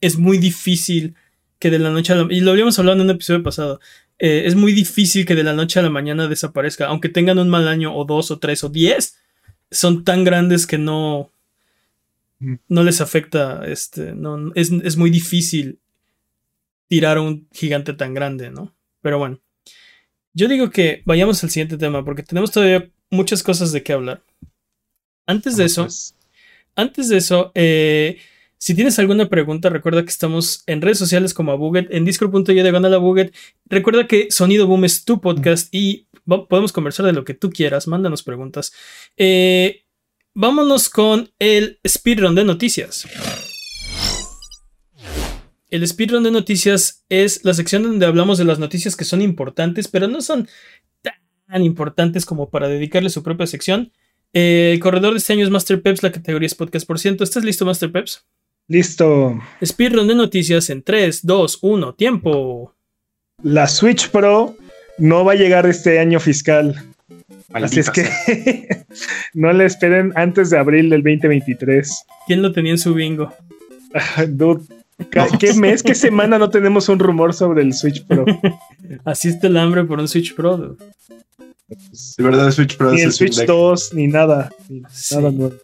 es muy difícil que de la noche a la y lo habíamos hablado en un episodio pasado. Eh, es muy difícil que de la noche a la mañana desaparezca, aunque tengan un mal año o dos o tres o diez, son tan grandes que no no les afecta, este, no, es, es muy difícil tirar a un gigante tan grande, ¿no? Pero bueno, yo digo que vayamos al siguiente tema porque tenemos todavía muchas cosas de qué hablar. Antes de eso, pues. antes de eso, eh, si tienes alguna pregunta, recuerda que estamos en redes sociales como a Buget, en discord.y de a Buget. Recuerda que Sonido Boom es tu podcast y podemos conversar de lo que tú quieras. Mándanos preguntas. Eh, vámonos con el speedrun de noticias. El speedrun de noticias es la sección donde hablamos de las noticias que son importantes, pero no son tan importantes como para dedicarle su propia sección. Eh, el corredor de este año es Master Peps, la categoría es podcast por ciento. ¿Estás listo, Master Peps? Listo. Speedrun de noticias en 3, 2, 1, tiempo. La Switch Pro no va a llegar este año fiscal. Así es que no le esperen antes de abril del 2023. ¿Quién lo tenía en su bingo? Dude, ¿Qué mes, qué semana no tenemos un rumor sobre el Switch Pro? Así está el hambre por un Switch Pro. De verdad, el Switch Pro ni el Switch 2, ni nada. Ni, nada nuevo.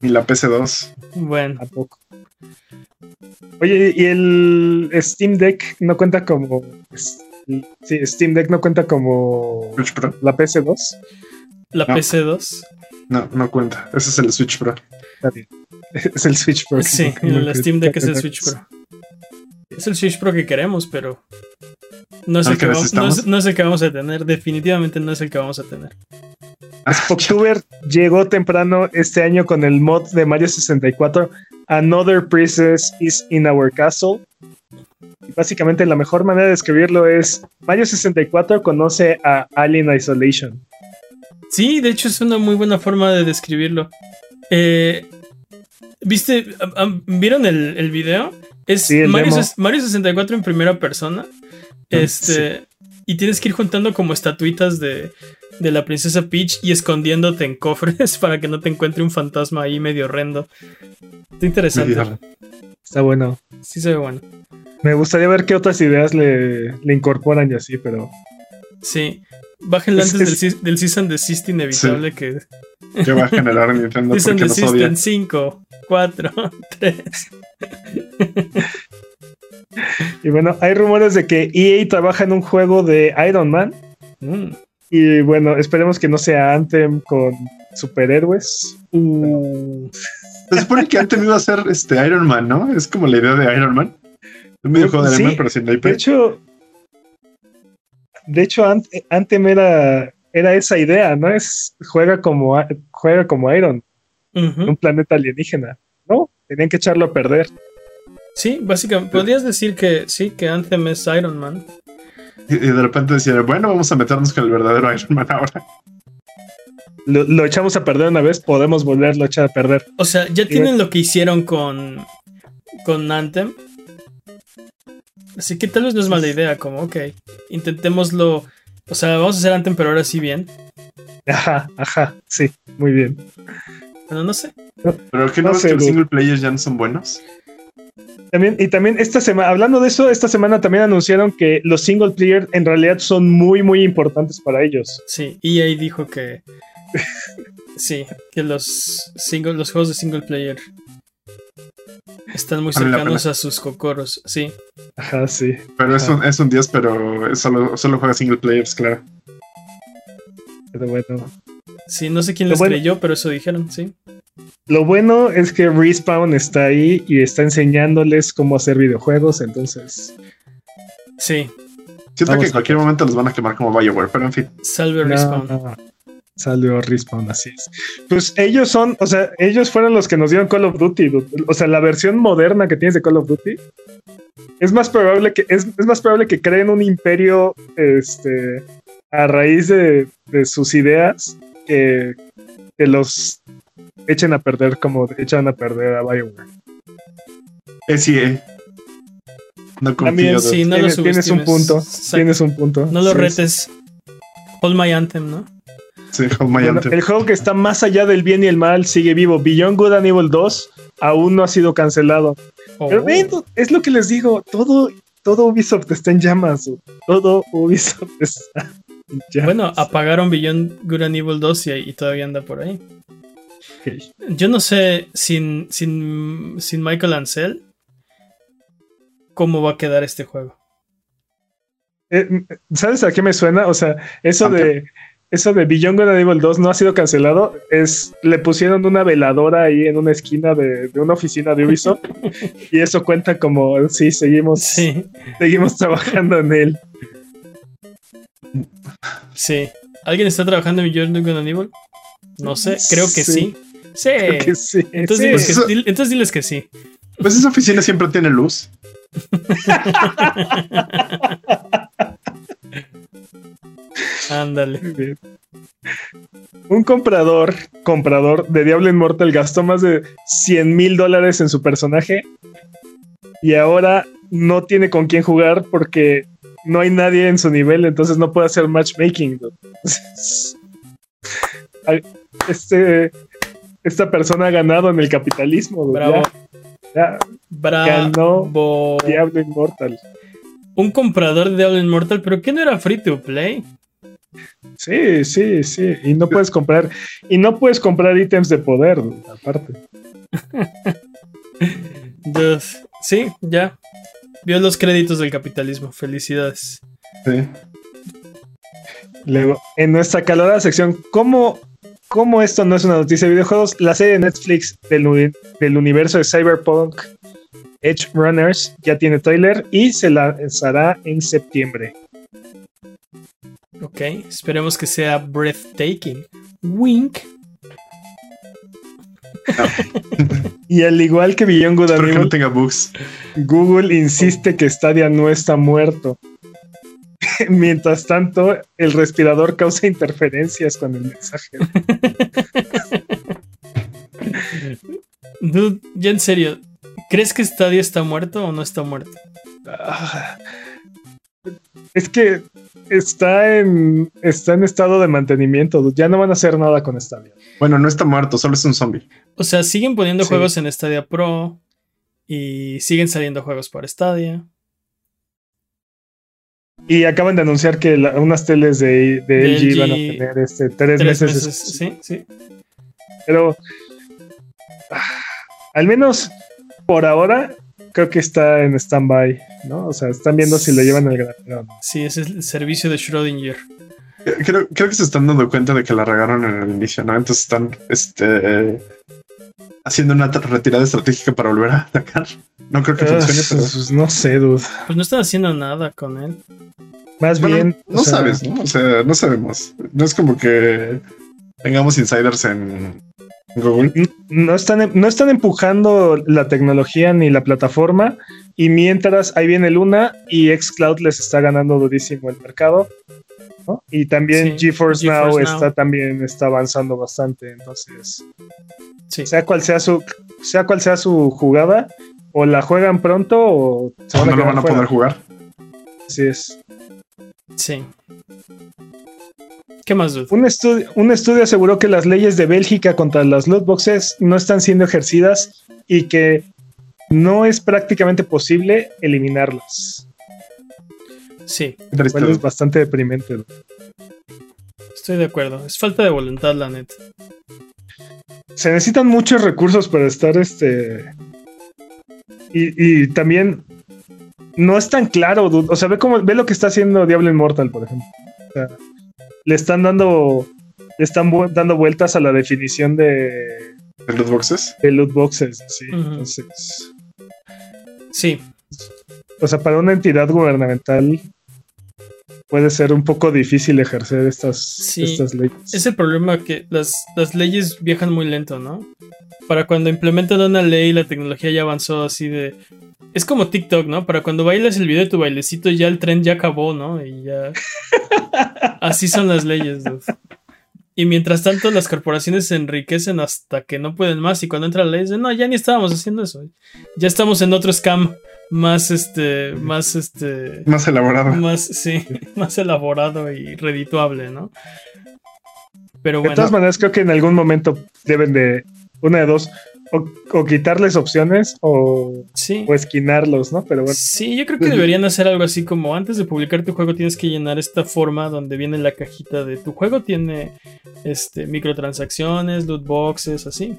ni la PC2. Bueno. Tampoco. Oye, ¿y el Steam Deck no cuenta como. Sí, Steam Deck no cuenta como. Switch Pro. ¿La PC2? ¿La PC2? No, no cuenta. Ese es el Switch Pro. Es el Switch Pro. Sí, no- el Steam Deck es el Switch Pro. Es el Switch Pro que queremos, pero no es, ¿Al el que que vamos, no, es, necesitamos? no es el que vamos a tener. Definitivamente no es el que vamos a tener. October llegó temprano este año con el mod de Mario 64 Another Princess is in our castle. Y básicamente la mejor manera de escribirlo es Mario 64 conoce a Alien Isolation. Sí, de hecho es una muy buena forma de describirlo. Eh, ¿Viste? ¿Vieron el, el video? Es Sí, el Mario, demo. ses- Mario 64 en primera persona. Este. Y tienes que ir juntando como estatuitas de, de la princesa Peach y escondiéndote en cofres para que no te encuentre un fantasma ahí medio horrendo. Está interesante. Medio- Está bueno. Sí se ve bueno. Me gustaría ver qué otras ideas le, le incorporan y así, pero Sí. Bájenlo Es- antes es- del, del cease and desist inevitable que. que va a generar Nintendo nos desist en 5, 4, 3. Y bueno, hay rumores de que EA trabaja en un juego de Iron Man. Mm. Y bueno, esperemos que no sea Anthem con superhéroes. Uh, Se supone que antes iba a ser este Iron Man, ¿no? Es como la idea de Iron Man. Un videojuego de Sí, Iron Man, pero sin la IP. De hecho, de hecho Ant- Anthem era, era esa idea, ¿no? Es juega como juega como Iron, un planeta alienígena, ¿no? Tenían que echarlo a perder. Sí, básicamente. Podrías decir que sí, que Anthem es Iron Man. Y, y de repente decía, bueno, vamos a meternos con el verdadero Iron Man ahora. Lo, lo echamos a perder una vez, podemos volverlo a echar a perder. O sea, ya tienen lo que hicieron con, con Anthem. Así que tal vez no es mala idea, como, ok, intentémoslo. O sea, vamos a hacer Anthem, pero ahora sí bien. Ajá, ajá, sí, muy bien. Bueno, no sé. Pero que No no, es sé, que los single players ya no son buenos. También, y también esta semana, hablando de eso, esta semana también anunciaron que los single player en realidad son muy, muy importantes para ellos. Sí, EA dijo que. Sí, que los, single, los juegos de single player están muy Vale cercanos a sus cocoros. Sí, Ajá, sí. Pero es un, es un 10, pero es solo, solo juega single players, claro. Pero bueno. sí, no sé quién Lo les bueno- creyó, pero eso dijeron, sí. Lo bueno es que Respawn está ahí y está enseñándoles cómo hacer videojuegos, entonces. Sí, Siento Vamos que en cualquier momento los van a quemar como Bioware, pero en fin. salve no, Respawn. no, salió Respawn, así es. Pues ellos son, o sea, ellos fueron los que nos dieron Call of Duty. O sea, la versión moderna que tienes de Call of Duty. Es más probable que, es, es más probable que creen un imperio este, a raíz de, de sus ideas que, que los echen a perder como echan a perder a Bioware. Es EA. No confío. También, dude. Sí, no lo tienes, tienes un punto. Exacto. Tienes un punto. No lo Sí, retes. Hold my anthem, ¿no? Sí, Bueno, el juego que está más allá del bien y el mal sigue vivo. Beyond Good and Evil 2 aún no ha sido cancelado. Pero Oh. ven, es lo que les digo. Todo, todo Ubisoft está en llamas. Todo Ubisoft está en llamas. Bueno, apagaron Beyond Good and Evil 2 y, y todavía anda por ahí. Yo no sé, sin, sin, sin Michael Ansel, cómo va a quedar este juego. Eh, ¿Sabes a qué me suena? O sea, eso de eso de Beyond Good and Evil 2 no ha sido cancelado. Es le pusieron una veladora ahí en una esquina de, de una oficina de Ubisoft y eso cuenta como sí seguimos Sí, seguimos trabajando en él. sí. ¿Alguien está trabajando en Beyond Good and Evil? No sé, creo que sí. Sí. Sí. Creo que sí. Entonces, Sí. diles que, Eso- dil- entonces diles que sí. Pues esa oficina siempre tiene luz. Ándale. Un comprador, comprador de Diablo Immortal gastó más de 100 mil dólares en su personaje y ahora no tiene con quién jugar porque no hay nadie en su nivel, entonces no puede hacer matchmaking. Este, esta persona ha ganado en el capitalismo. ¿no? Bravo. Ya, ya, Bravo. Diablo Immortal. Un comprador de Diablo Immortal, pero que no era free to play. Sí, sí, sí. Y no puedes comprar, y no puedes comprar ítems de poder, aparte. Dude. Sí, ya. Vio los créditos del capitalismo. Felicidades. Sí. Luego, en nuestra calorada sección, ¿cómo como esto no es una noticia de videojuegos, la serie de Netflix del, del universo de Cyberpunk Edge Runners ya tiene trailer y se lanzará en septiembre. Ok, esperemos que sea breathtaking. Wink. y al igual que Beyond Good que no tenga bugs. Google insiste que Stadia no está muerto. Mientras tanto, el respirador causa interferencias con el mensaje. Dude, ya en serio, ¿crees que Stadia está muerto o no está muerto? Ah, es que está en, está en estado de mantenimiento. Ya no van a hacer nada con Stadia. Bueno, no está muerto, solo es un zombie. O sea, siguen poniendo juegos en Stadia Pro y siguen saliendo juegos por Stadia. Y acaban de anunciar que unas teles de, LG, van a tener este, tres, meses. sí, sí. Pero ah, al menos por ahora creo que está en stand-by, ¿no? O sea, están viendo si lo llevan al granero. Sí, ese es el servicio de Schrödinger. Creo, que se están dando cuenta de que la regaron en el inicio, ¿no? Entonces están este, haciendo una retirada estratégica para volver a atacar. No creo que ah, funcione, pero. Pues, no sé, dude. Pues no están haciendo nada con él. Más bien. No sabes, ¿no? O sea, no sabemos. No es como que tengamos insiders en, no están, no están empujando la tecnología ni la plataforma. Y mientras ahí viene Luna y Xcloud les está ganando durísimo el mercado. Y también GeForce, Now, está también está avanzando bastante. Entonces, sea cual sea su, sea cual sea su jugada, o la juegan pronto o se van no van a poder jugar. Así es. Sí. ¿Qué más? Un, estudio, un estudio aseguró que las leyes de Bélgica contra las loot boxes no están siendo ejercidas y que no es prácticamente posible eliminarlas. Sí. es bastante deprimente. Estoy de acuerdo. Es falta de voluntad, la net. Se necesitan muchos recursos para estar este. Y, también no es tan claro, O sea, ve, cómo, ve lo que está haciendo Diablo Immortal, por ejemplo. O sea, le están dando le están dando vueltas a la definición de ¿De loot boxes? De loot boxes, sí. Entonces. Sí. O sea, para una entidad gubernamental puede ser un poco difícil ejercer estas, estas leyes. Es el problema que las, las leyes viajan muy lento, ¿no? Para cuando implementan una ley, la tecnología ya avanzó así de. Es como TikTok, ¿no? Para cuando bailas el video de tu bailecito, ya el tren ya acabó, ¿no? Y ya. Así son las leyes, Y mientras tanto, las corporaciones se enriquecen hasta que no pueden más. Y cuando entra la ley, dicen, no, ya ni estábamos haciendo eso. Ya estamos en otro scam más, este, más, este. Más elaborado. Más, sí, más elaborado y redituable, ¿no? Pero bueno. De todas maneras, creo que en algún momento deben de. Una de dos o, quitarles opciones o, o, esquinarlos, ¿no? Pero bueno. Sí, yo creo que deberían hacer algo así como antes de publicar tu juego tienes que llenar esta forma donde viene la cajita de tu juego tiene este microtransacciones, loot boxes, así.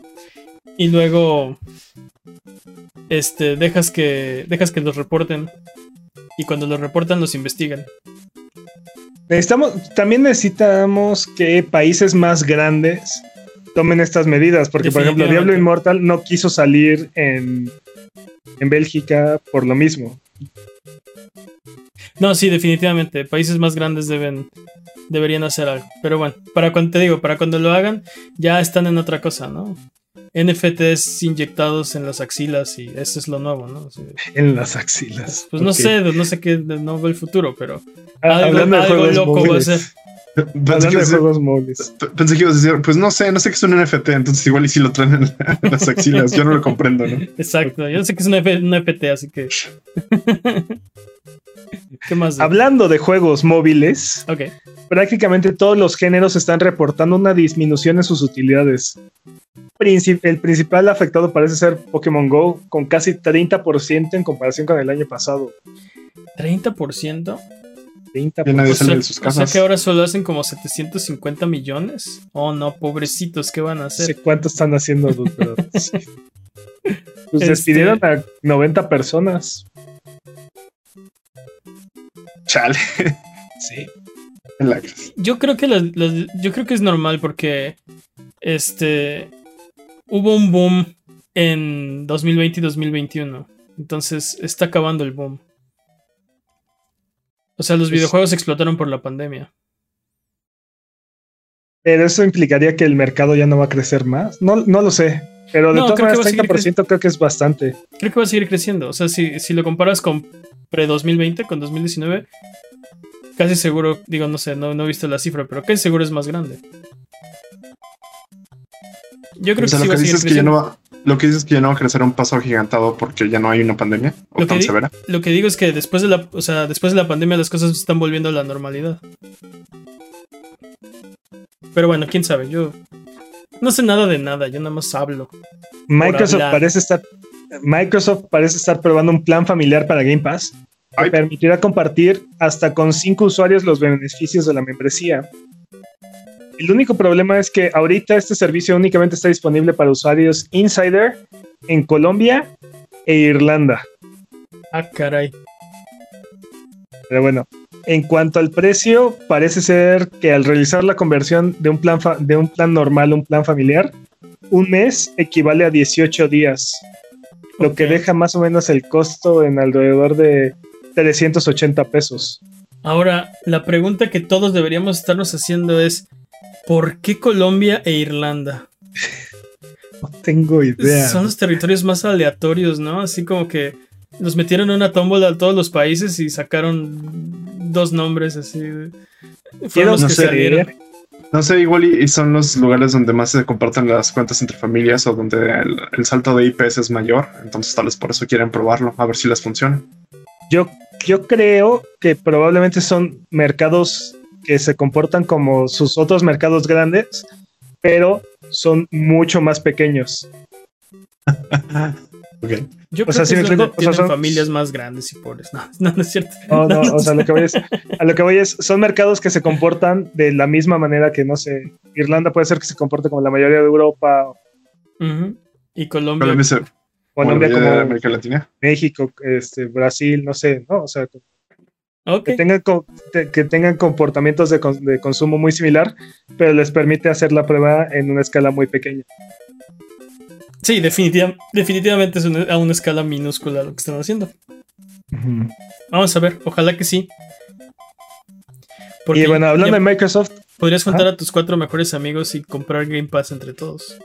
Y luego este dejas que dejas que los reporten y cuando los reportan los investigan. Necesitamos, también necesitamos que países más grandes tomen estas medidas, porque por ejemplo Diablo Immortal no quiso salir en, en Bélgica por lo mismo. No, sí, definitivamente. Países más grandes deben deberían hacer algo. Pero bueno, para cuando te digo, para cuando lo hagan, ya están en otra cosa, ¿no? NFTs inyectados en las axilas y eso es lo nuevo, ¿no? en las axilas. Pues no sé, no sé qué no veo el futuro, pero ah, algo, loco va a ser. Pensé que, pensé que, ibas a decir, pues no sé, no sé qué es un NFT, entonces igual y si lo traen en, las axilas, yo no lo comprendo, ¿no? Exacto, yo no sé qué es un, NFT, así que... ¿Qué más? Hablando de juegos móviles, prácticamente todos los géneros están reportando una disminución en sus utilidades. el principal afectado parece ser Pokémon Go, con casi 30% en comparación con el año pasado. ¿30%? 30 nadie sale de sus casas. O sea que ahora solo hacen como 750 millones. Oh no, pobrecitos, ¿qué van a hacer? No sé cuánto están haciendo, pero Pues este despidieron a 90 personas. Chale. Sí. Yo creo que yo creo que es normal porque este, hubo un boom en 2020 y 2021. Entonces está acabando el boom. O sea, los Pues- videojuegos explotaron por la pandemia. Pero eso implicaría que el mercado ya no va a crecer más. No, no lo sé. Pero de No, todas maneras, va a seguir 30% creo que es bastante. Creo que va a seguir creciendo. O sea, si, si lo comparas con pre-2020, con 2019, casi seguro, digo, no sé, no, no he visto la cifra, pero casi seguro es más grande. Yo creo O sea, que sí lo que dices es que ya no va, lo que dices es que ya no va a crecer un paso agigantado porque ya no hay una pandemia o Lo que tan severa. Lo que digo es que después de la, o sea, después de la pandemia las cosas están volviendo a la normalidad. Pero bueno, quién sabe, yo no sé nada de nada, yo nada más hablo. Microsoft parece estar. Microsoft parece estar probando un plan familiar para Game Pass que Ay. permitirá compartir hasta con cinco usuarios los beneficios de la membresía. El único problema es que ahorita este servicio únicamente está disponible para usuarios Insider en Colombia e Irlanda. Ah, caray. Pero bueno, en cuanto al precio, parece ser que al realizar la conversión de un plan, de un plan normal a un plan familiar, un mes equivale a 18 días, lo que deja más o menos el costo en alrededor de 380 pesos. Ahora, la pregunta que todos deberíamos estarnos haciendo es ¿por qué Colombia e Irlanda? No tengo idea. Son los territorios más aleatorios, ¿no? Así como que los metieron en una tómbola a todos los países y sacaron dos nombres así. Fueron los no que sé, salieron. No sé, igual y, y son los lugares donde más se comparten las cuentas entre familias o donde el, el salto de IPs es mayor. Entonces tal vez por eso quieren probarlo, a ver si les funciona. Yo, yo creo que probablemente son mercados que se comportan como sus otros mercados grandes, pero son mucho más pequeños. Yo O creo sea, que es me o sea, son- familias más grandes y pobres. No, no, no es cierto. No, no, o sea, lo que voy es, a lo que voy es, son mercados que se comportan de la misma manera que, no sé, Irlanda puede ser que se comporte como la mayoría de Europa. Y Colombia. Colombia se- como América Latina. México, este, Brasil, no sé, ¿no? O sea, Que tengan, que tengan comportamientos de, de consumo muy similar, pero les permite hacer la prueba en una escala muy pequeña. Sí, definitiva- definitivamente es una- a una escala minúscula lo que están haciendo. Vamos a ver, ojalá que sí. Porque y bueno, hablando de Microsoft, podrías juntar Ajá. a tus cuatro mejores amigos y comprar Game Pass entre todos.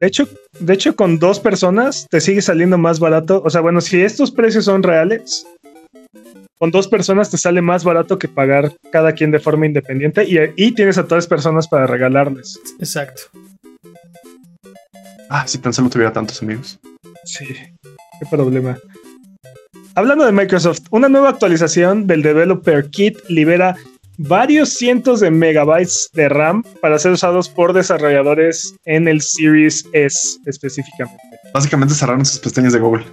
de hecho, de hecho, con dos personas te sigue saliendo más barato. O sea, bueno, si estos precios son reales, con dos personas te sale más barato que pagar cada quien de forma independiente y, y tienes a todas personas para regalarles. Exacto. Ah, si tan solo tuviera tantos amigos. Sí, qué problema. Hablando de Microsoft, una nueva actualización del Developer Kit libera varios cientos de megabytes de RAM para ser usados por desarrolladores en el Series S específicamente. Básicamente cerraron sus pestañas de Google.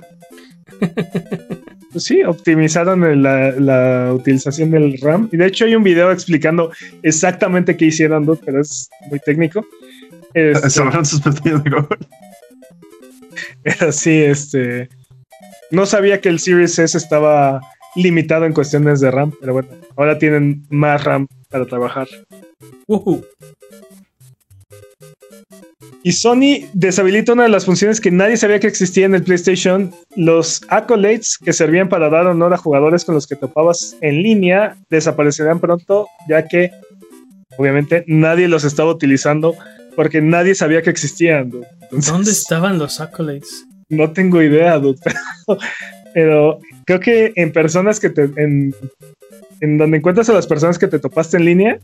Pues sí, optimizaron la, la utilización del RAM. Y de hecho hay un video explicando exactamente qué hicieron, dude, pero es muy técnico. Este, Cerraron sus pestañas de Google. Pero sí, este. No sabía que el Series S estaba limitado en cuestiones de RAM, pero bueno, ahora tienen más RAM para trabajar. Ujú. Y Sony deshabilita una de las funciones que nadie sabía que existía en el PlayStation. Los accolades que servían para dar honor a jugadores con los que topabas en línea desaparecerán pronto, ya que obviamente nadie los estaba utilizando porque nadie sabía que existían. dude. Entonces, ¿Dónde estaban los accolades? No tengo idea, dude, pero, pero creo que en personas que te. En, en donde encuentras a las personas que te topaste en línea,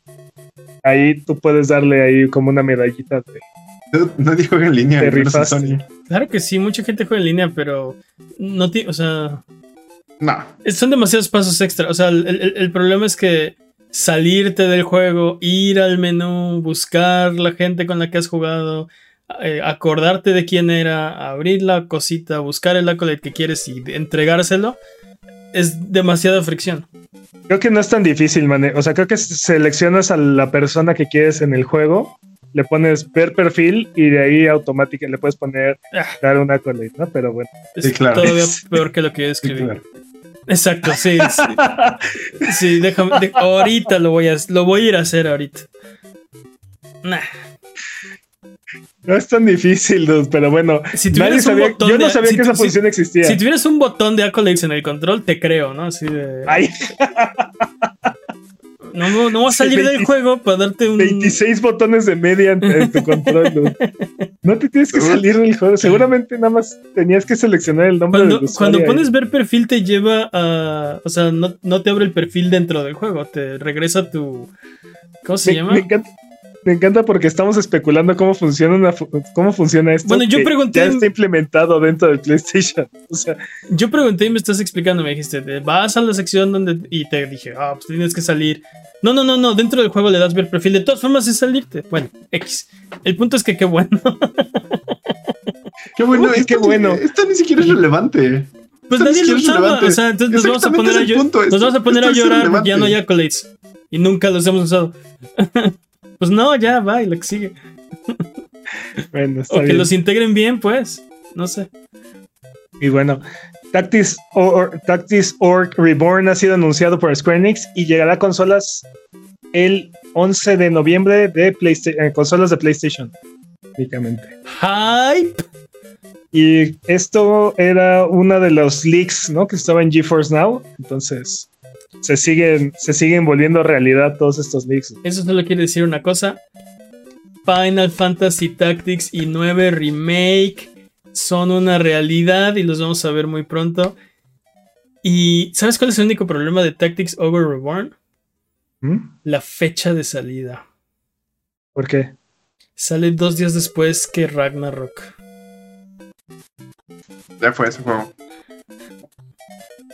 ahí tú puedes darle ahí como una medallita de. Nadie juega en línea. Te rifaste. Sony. Claro que sí, mucha gente juega en línea, pero no tiene, o sea, No. son demasiados pasos extra. O sea, el, el- el problema es que salirte del juego, ir al menú, buscar la gente con la que has jugado, eh, acordarte de quién era, abrir la cosita, buscar el accolade que quieres y entregárselo, es demasiada fricción. Creo que no es tan difícil, man. O sea, creo que seleccionas a la persona que quieres en el juego, le pones ver perfil y de ahí automáticamente le puedes poner Ah. dar una accolade, ¿no? Pero bueno. Es Sí, claro. todavía peor que lo que yo Sí, escribí. claro. Exacto, sí. Sí, Sí, déjame. de- ahorita lo voy a lo voy a ir a hacer ahorita. Nah. No es tan difícil, dude, pero bueno. Si nadie tuvieras un sabía, botón yo no de- sabía que esa si- función existía. Si tuvieras un botón de accolades en el control, te creo, ¿no? Así de. Ay, No, no, voy a salir del 20 juego para darte un. 26 botones de media en, tu control, dude. No te tienes que salir del juego. Seguramente nada más tenías que seleccionar el nombre Cuando, del cuando ahí. pones ver perfil te lleva a... O sea, no, no te abre el perfil dentro del juego, te regresa tu... ¿Cómo se me, llama? me encanta, me encanta porque estamos especulando cómo funciona una fu- cómo funciona esto. Bueno, yo que pregunté- Ya está implementado dentro del PlayStation. O sea, Yo pregunté y me estás explicando, me dijiste, te vas a la sección donde... Y te dije, ah, pues tienes que salir. No, no, no, no, dentro del juego le das ver perfil. De todas formas es salirte. Bueno, X. El punto es que qué bueno. Qué bueno, esto qué ni- bueno. Esto ni siquiera es relevante. Pues Esto ni nadie lo siquiera es usaba. relevante. O sea, entonces nos vamos a poner a, es el llo- punto, nos esto- vamos a poner a es llorar porque ya no hay accolades. Y nunca los hemos usado. pues no, ya, va, y lo que sigue. bueno, está O que los integren bien, pues. No sé. Y bueno, Tactics, or, Tactics Org Reborn ha sido anunciado por Square Enix y llegará a consolas el 11 de noviembre de PlayStation, consolas de PlayStation. Únicamente. Hype. Y esto era una de los leaks, ¿no? Que estaba en GeForce Now. Entonces, se siguen, se siguen volviendo realidad todos estos leaks. Eso solo quiere decir una cosa. Final Fantasy Tactics y 9 Remake son una realidad y los vamos a ver muy pronto. Y ¿sabes cuál es el único problema de Tactics Ogre Reborn? ¿Mm? La fecha de salida. ¿Por qué? Sale dos días después que Ragnarok. Ya fue ese juego.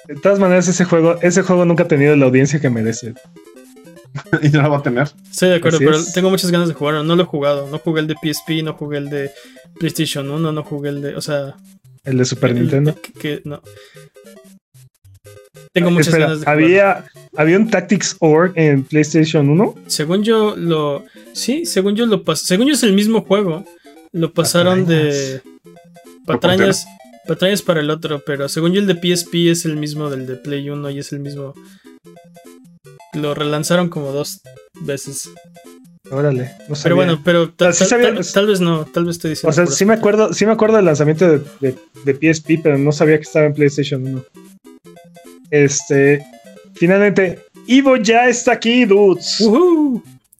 De todas maneras, ese juego, ese juego nunca ha tenido la audiencia que merece. y no lo va a tener. Estoy de acuerdo, Así pero es. tengo muchas ganas de jugarlo. No lo he jugado. No jugué el de PSP, no jugué el de PlayStation 1, no jugué el de. O sea, El de Super el- Nintendo. que- que- no. Tengo muchas Espera, ganas de jugarlo. había, había un Tactics Org en PlayStation 1. Según yo lo. Sí, según yo lo pasé. Según yo es el mismo juego. Lo pasaron de. Patrañas. Patrañas para el otro, pero según yo el de PSP es el mismo del de Play 1 y es el mismo. Lo relanzaron como dos veces. Órale, no Pero bueno, pero sí sabía- tal, tal vez no, tal vez estoy diciendo. O sea, sí me acuerdo, sí me acuerdo del lanzamiento de, de- de PSP, pero no sabía que estaba en PlayStation 1. Este, finalmente, Ivo ya está aquí, dudes. Y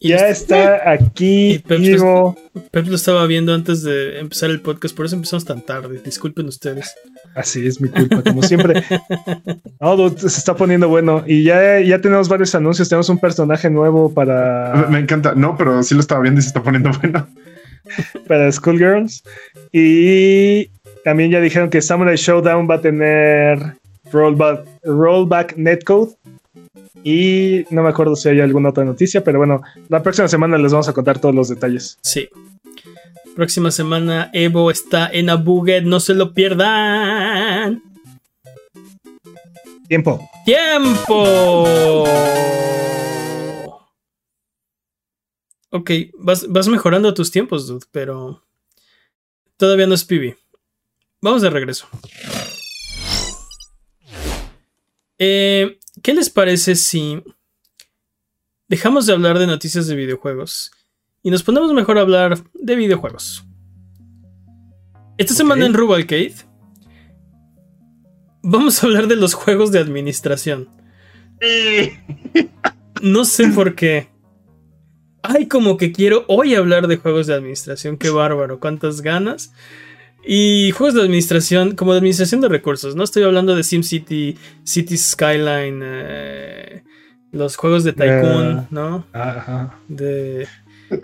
ya este- está aquí, Pep Ivo. Pep lo estaba viendo antes de empezar el podcast, por eso empezamos tan tarde. Disculpen ustedes. Así es mi culpa, como siempre. No, dude, se está poniendo bueno. Y ya, ya tenemos varios anuncios. Tenemos un personaje nuevo Me- para, Me encanta. No, pero sí lo estaba viendo y se está poniendo bueno. para Schoolgirls. Y también ya dijeron que Samurai Showdown va a tener rollback, rollback netcode. Y no me acuerdo si hay alguna otra noticia, pero bueno, la próxima semana les vamos a contar todos los detalles. Sí. Próxima semana Evo está en Abuget, no se lo pierdan. Tiempo. ¡Tiempo! Ok, vas, vas mejorando tus tiempos, dude, pero todavía no es PB. Vamos de regreso. Eh, ¿Qué les parece si dejamos de hablar de noticias de videojuegos y nos ponemos mejor a hablar de videojuegos? Esta Ok. semana en Rubalcade vamos a hablar de los juegos de administración. No sé por qué. Ay, como que quiero hoy hablar de juegos de administración. Qué bárbaro, cuántas ganas. Y juegos de administración, como de administración de recursos. No estoy hablando de SimCity, City Skyline, eh, los juegos de Tycoon, Eh. ¿no? Ajá. De.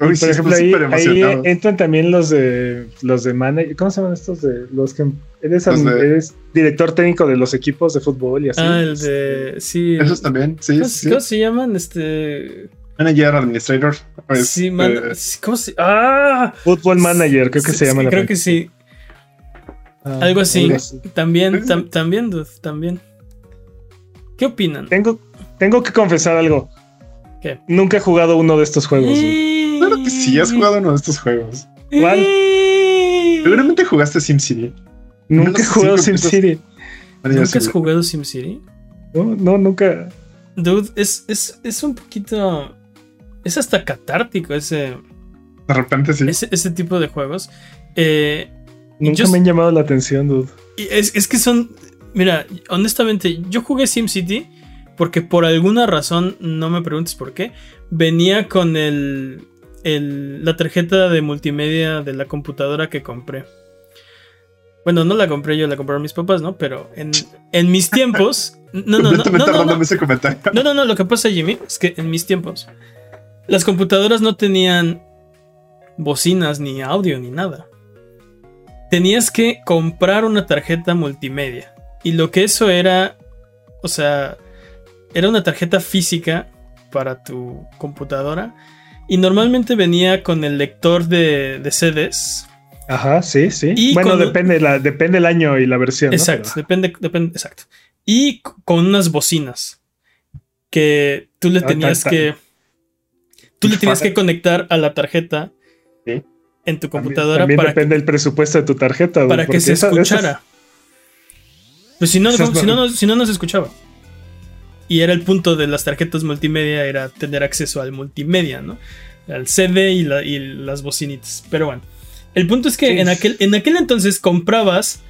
Uy, sí, Por ejemplo, ahí, súper ahí emocionado. entran también los de los de manager. ¿Cómo se llaman estos de los que eres, Los de- eres director técnico de los equipos de fútbol y así? Ah, el de. Sí. Esos también, sí. ¿Cómo, sí. cómo se llaman? Este. Manager Administrator. pues, sí, man- eh, ¿Cómo se.? ¡Ah! Fútbol manager, creo que Sí, se llama sí, la Creo que sí. Ah, Algo así. También, tam- también, dude, también. ¿Qué opinan? Tengo, tengo que confesar algo. ¿Qué? Nunca he jugado uno de estos juegos. dude. Claro que sí, has jugado uno de estos juegos. ¿Cuál? Seguramente jugaste SimCity. Nunca he jugado SimCity. ¿Nunca has Sim- jugado SimCity? No, no, nunca. Dude, es, es, es un poquito. Es hasta catártico ese. De repente sí. Ese, ese tipo de juegos. Eh, Nunca yo- me han llamado la atención, dude. y es, es que son. Mira, honestamente, yo jugué SimCity porque por alguna razón, no me preguntes por qué, venía con el, el- la tarjeta de multimedia de la computadora que compré. Bueno, no la compré yo, la compraron mis papás, ¿no? Pero en, en mis tiempos. No, no, no, no, no, no, ese comentario. no, no, no, lo que pasa, Jimmy, es que en mis tiempos las computadoras no tenían bocinas, ni audio, ni nada. Tenías que comprar una tarjeta multimedia. Y lo que eso era, o sea, era una tarjeta física para tu computadora. Y normalmente venía con el lector de, de CDs. Ajá, sí, sí. Y bueno, depende, la, depende el año y la versión. ¿no? Exacto, Pero- depende, depende, exacto. Y con unas bocinas que tú le Ah, tenías que tú le tenías que conectar a la tarjeta. En tu También- computadora También para, depende del presupuesto de tu tarjeta. que, para que se esa- escuchara. esas- Pues si no, esas si, no- no, si no, no se escuchaba. Y era el punto de las tarjetas multimedia, era tener acceso al multimedia, ¿no? Al CD y, la- y las bocinitas. Pero bueno. El punto es que Sí. en, aquel, en aquel entonces comprabas.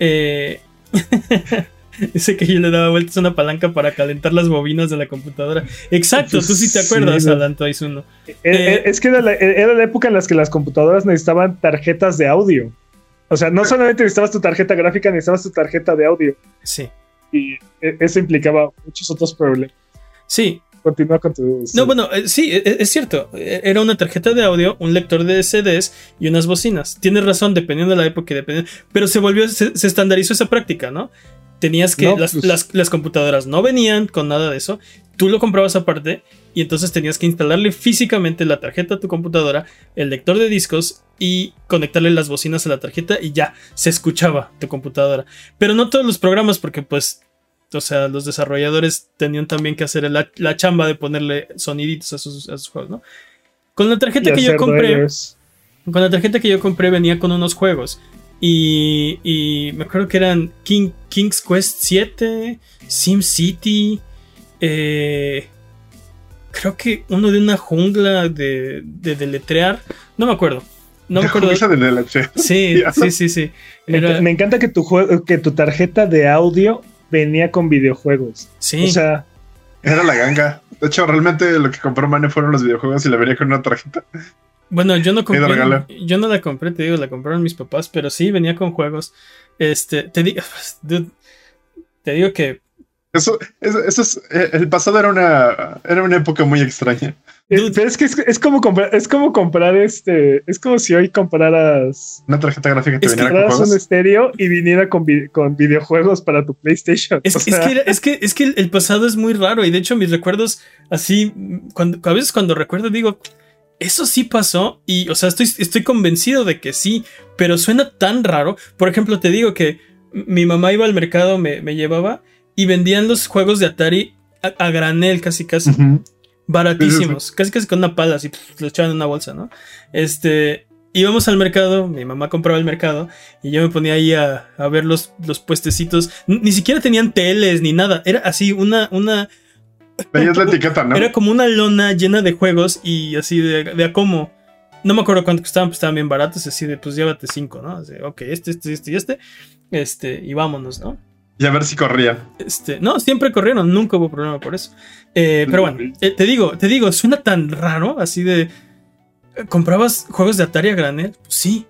Eh, Dice que yo le daba vueltas a una palanca para calentar las bobinas de la computadora. Exacto, tú sí te Sí, acuerdas, no. Alan Toizuno. Eh, Eh, eh, es que era la, era la época en las que las computadoras necesitaban tarjetas de audio. O sea, no solamente necesitabas tu tarjeta gráfica, necesitabas tu tarjeta de audio. Sí. Y eso implicaba muchos otros problemas. Sí, Continúa con tu. No, bueno, eh, sí, e- e- es cierto. E- Era una tarjeta de audio, un lector de CDs y unas bocinas. Tienes razón, dependiendo de la época y dependiendo. Pero se volvió, se, se estandarizó esa práctica, ¿no? Tenías que. No, las, pues- las- las computadoras no venían con nada de eso. Tú lo comprabas aparte y entonces tenías que instalarle físicamente la tarjeta a tu computadora, el lector de discos y conectarle las bocinas a la tarjeta y ya se escuchaba tu computadora. Pero no todos los programas, porque pues o sea, los desarrolladores tenían también que hacer la, la chamba de ponerle soniditos a sus, a sus juegos, ¿no? Con la tarjeta y que yo compré, con la tarjeta que yo compré venía con unos juegos. Y, y me acuerdo que eran King, King's Quest 7, Sim City, eh, creo que uno de una jungla de, de deletrear, no me acuerdo. No me acuerdo. Esa de. Sí, sí, sí, sí. Me, Era- enca- me encanta que tu, juego, que tu tarjeta de audio venía con videojuegos. sí. O sea, Era la ganga. De hecho, realmente lo que compró Mane fueron los videojuegos y la venía con una tarjeta. Bueno, yo no compré. Yo no la compré, te digo, la compraron mis papás, pero sí venía con juegos. Este, te digo, dude, te digo que Eso, eso, eso es. eh, El pasado era una, era una época muy extraña. eh, Dude. pero es que es, es como comprar, es como comprar este, es como si hoy compraras, Una tarjeta gráfica que Es que viniera con compraras un estéreo y viniera con, vi- con videojuegos para tu PlayStation. es, O es sea, que era- es que es que el, el pasado es muy raro y de hecho mis recuerdos así cuando a veces cuando recuerdo digo eso sí pasó y o sea estoy estoy convencido de que sí, pero suena tan raro. Por ejemplo te digo que mi mamá iba al mercado me, me llevaba y vendían los juegos de Atari a, a granel casi casi. Baratísimos, casi casi con una pala, así pf, lo echaban en una bolsa, ¿no? Este, íbamos al mercado, mi mamá compraba el mercado y yo me ponía ahí a, a ver los, los puestecitos. Ni siquiera tenían teles ni nada, era así una, una, Veías la etiqueta, ¿no? era como una lona llena de juegos y así de, de a cómo. No me acuerdo cuánto costaban, pues estaban bien baratos, así de pues llévate cinco, ¿no? Así, ok, este, este, este y este, este, y vámonos, ¿no? Y a ver si corría. Este, no, siempre corrieron, nunca hubo problema por eso. Eh, pero bueno, eh, te digo, te digo, suena tan raro, así de. ¿Comprabas juegos de Atari a granel? Pues sí.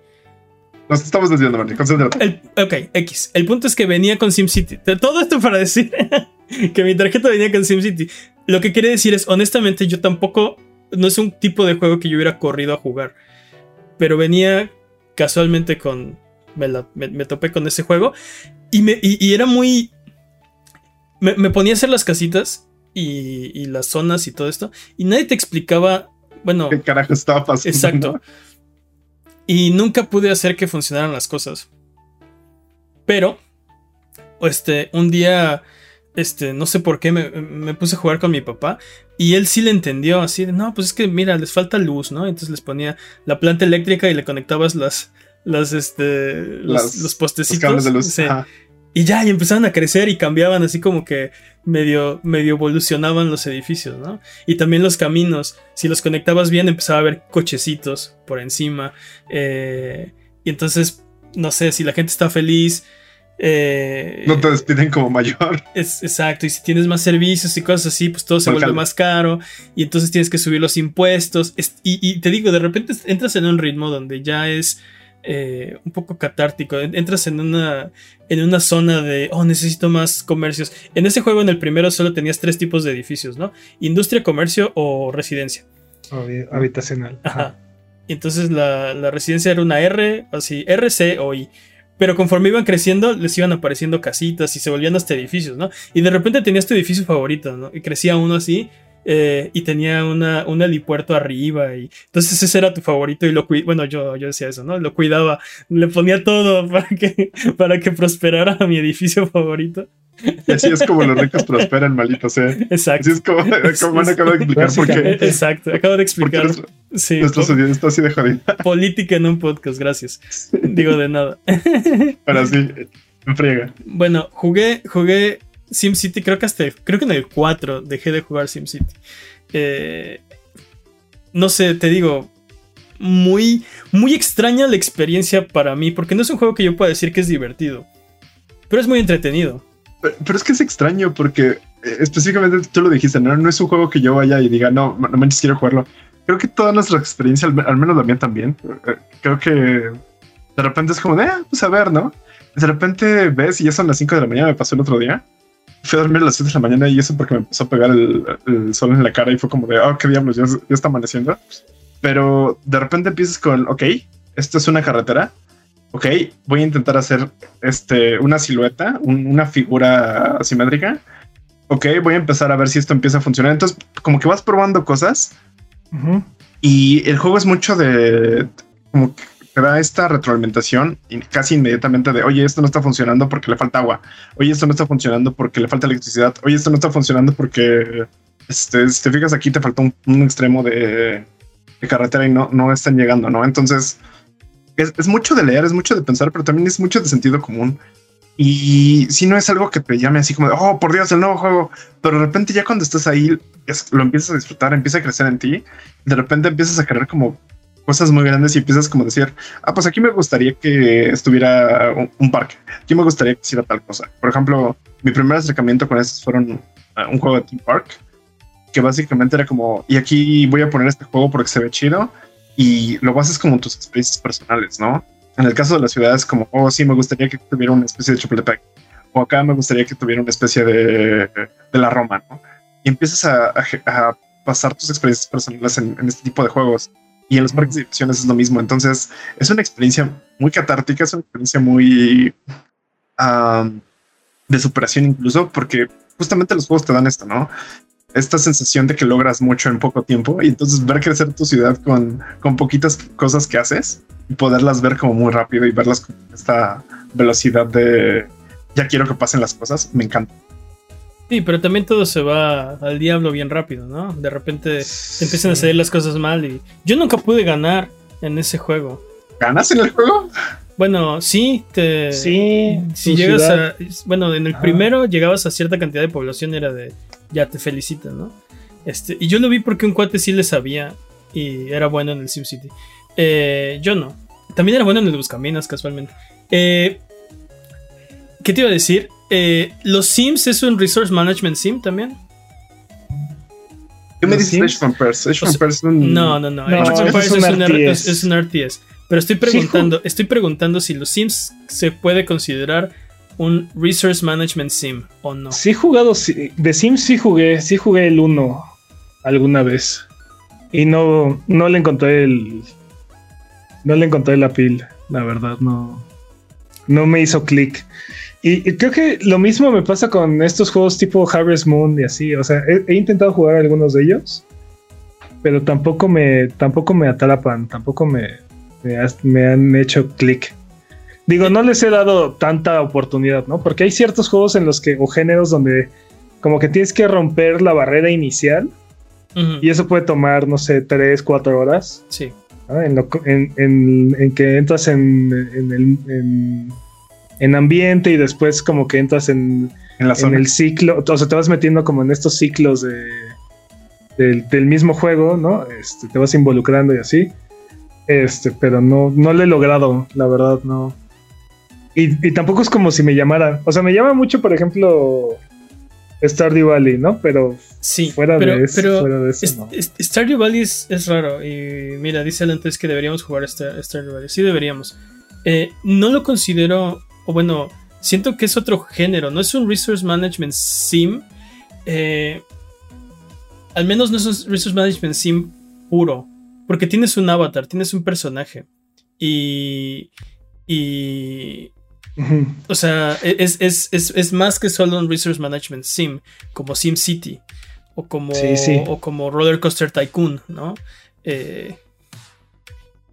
Nos estamos desviando, Mane. Concéntrate. El, ok, X. El punto es que venía con SimCity. Todo esto para decir que mi tarjeta venía con SimCity. Lo que quiere decir es, honestamente, yo tampoco. No es un tipo de juego que yo hubiera corrido a jugar. Pero venía casualmente con. Me, la- me- me topé con ese juego. Y, me, y, y era muy. Me, me ponía a hacer las casitas y, y las zonas y todo esto. Y nadie te explicaba. Bueno, ¿Qué carajo estaba pasando? Exacto. Y nunca pude hacer que funcionaran las cosas. Pero, este, un día, este, no sé por qué me, me puse a jugar con mi papá y él sí le entendió así de, no, pues es que mira, les falta luz, ¿no? Entonces les ponía la planta eléctrica y le conectabas las, las, este, los, Las- los Los postecitos. cables de luz. Sí. Ajá. Y ya, y empezaban a crecer y cambiaban así como que medio, medio evolucionaban los edificios, ¿no? Y también los caminos, si los conectabas bien empezaba a haber cochecitos por encima. Eh, y entonces, no sé, si la gente está feliz... Eh, no te despiden como mayor. Es, exacto, y si tienes más servicios y cosas así, pues todo se vuelve más caro y entonces tienes que subir los impuestos. y, te digo, de repente entras en un ritmo donde ya es eh, un poco catártico. Entras en una, en una zona de, oh, necesito más comercios. En ese juego, en el primero, solo tenías tres tipos de edificios, ¿no? Industria, comercio o residencia. habitacional. Ajá. Y entonces la, la, residencia era una R, así, RC o I. Pero conforme iban creciendo, les iban apareciendo casitas y se volvían hasta edificios, ¿no? Y de repente tenías tu edificio favorito, ¿no? Y crecía uno así eh, y tenía una, un helipuerto arriba y entonces ese era tu favorito y lo bueno yo, yo decía eso, ¿no? Lo cuidaba, le ponía todo para que, para que prosperara mi edificio favorito. Y así es como los ricos prosperan, maldito sea. Exacto. Así es como, como acabo de explicar por qué. Exacto, acabo de explicar. sí, nuestro está así de jodida. Política en un podcast, gracias. Digo de nada. Para sí, me friega. Bueno, jugué, jugué SimCity, creo que hasta creo que en el 4 dejé de jugar SimCity. Eh, no sé, te digo, muy, muy extraña la experiencia para mí, porque no es un juego que yo pueda decir que es divertido, pero es muy entretenido. Pero, es que es extraño porque eh, específicamente tú lo dijiste, ¿no? no es un juego que yo vaya y diga, no, no manches, quiero jugarlo. Creo que toda nuestra experiencia, al, menos la mía también, eh, creo que de repente es como de, ah, pues a ver, ¿no? De repente ves y ya son las 5 de la mañana, me pasó el otro día fui a dormir a las 7 de la mañana y eso porque me empezó a pegar el, sol en la cara y fue como de, oh, qué diablos, ya, está amaneciendo. Pero de repente empiezas con, ok, esto es una carretera. Ok, voy a intentar hacer este, una silueta, una figura asimétrica. Ok, voy a empezar a ver si esto empieza a funcionar. Entonces, como que vas probando cosas. Y el juego es mucho de como que te da esta retroalimentación casi inmediatamente de, oye, esto no está funcionando porque le falta agua, oye, esto no está funcionando porque le falta electricidad, oye, esto no está funcionando porque, este, si te fijas aquí, te falta un, extremo de, carretera y no, no están llegando, ¿no? Entonces, es, mucho de leer, es mucho de pensar, pero también es mucho de sentido común. Y si no es algo que te llame así como de, oh, por Dios, el nuevo juego, pero de repente ya cuando estás ahí, lo empiezas a disfrutar, empieza a crecer en ti, de repente empiezas a querer como cosas muy grandes y empiezas como a decir, ah, pues aquí me gustaría que estuviera un, parque, aquí me gustaría que hiciera tal cosa. Por ejemplo, mi primer acercamiento con estos fueron ah, un juego de Team Park, que básicamente era como, y aquí voy a poner este juego porque se ve chido y lo haces como tus experiencias personales, ¿no? En el caso de las ciudades, como, oh, sí, me gustaría que tuviera una especie de Chapultepec, o acá me gustaría que tuviera una especie de, de la Roma, ¿no? Y empiezas a, pasar tus experiencias personales en este tipo de juegos y en los parques de diversiones es lo mismo. Entonces, es una experiencia muy catártica, es una experiencia muy de superación incluso, porque justamente los juegos te dan esto, ¿no? Esta sensación de que logras mucho en poco tiempo y entonces ver crecer tu ciudad con, con poquitas cosas que haces y poderlas ver como muy rápido y verlas con esta velocidad de ya quiero que pasen las cosas, me encanta. Sí, pero también todo se va al diablo bien rápido, ¿no? De repente empiezan a salir las cosas mal y yo nunca pude ganar en ese juego. ¿Ganas en el juego? Bueno, sí, te. Sí. Si llegas a. Bueno, en el primero llegabas a cierta cantidad de población, era de. Ya te felicitan, ¿no? Este, y yo lo vi porque un cuate sí le sabía y era bueno en el SimCity. Eh, yo no. También era bueno en el Buscaminas, casualmente. Eh, ¿Qué te iba a decir? Eh, ¿Los Sims es un Resource Management Sim también? ¿Qué me dices Age of Empires? Age of No, no, no. Age of Empires es, un RTS. Pero estoy preguntando, estoy preguntando si los Sims se puede considerar un Resource Management Sim o no. Sí he jugado, de Sims sí jugué, sí jugué el 1 alguna vez. Y no, no le encontré el. No le encontré la pila, la verdad, no. No me hizo clic. Y, creo que lo mismo me pasa con estos juegos tipo Harvest Moon y así. O sea, he, intentado jugar algunos de ellos, pero tampoco me, tampoco me atrapan, tampoco me, me, han hecho clic. Digo, no les he dado tanta oportunidad, ¿no? Porque hay ciertos juegos en los que, o géneros donde como que tienes que romper la barrera inicial y eso puede tomar, no sé, 3, 4 horas. Sí. En, en, en, que entras en, el, en ambiente y después como que entras en, En la en zona. el ciclo, o sea, te vas metiendo como en estos ciclos de, del, del mismo juego, ¿no? Este, te vas involucrando y así. Este, pero no, no lo he logrado, la verdad, no. Y, y tampoco es como si me llamara. O sea, me llama mucho, por ejemplo, Stardew Valley, ¿no? Pero Sí, fuera, pero, de, eso, pero fuera de eso, es- no. es- Stardew Valley es, es raro. Y mira, dice antes que deberíamos jugar Star- Stardew Valley. Sí, deberíamos. Eh, no lo considero, o bueno, siento que es otro género. No es un Resource Management Sim. eh, al menos no es un Resource Management Sim puro. Porque tienes un avatar, tienes un personaje. Y. Y. O sea, e-, es, es, es, es más que solo un Resource Management Sim, como Sim City o como, Sí, sí. o como Roller Coaster Tycoon, ¿no? Eh,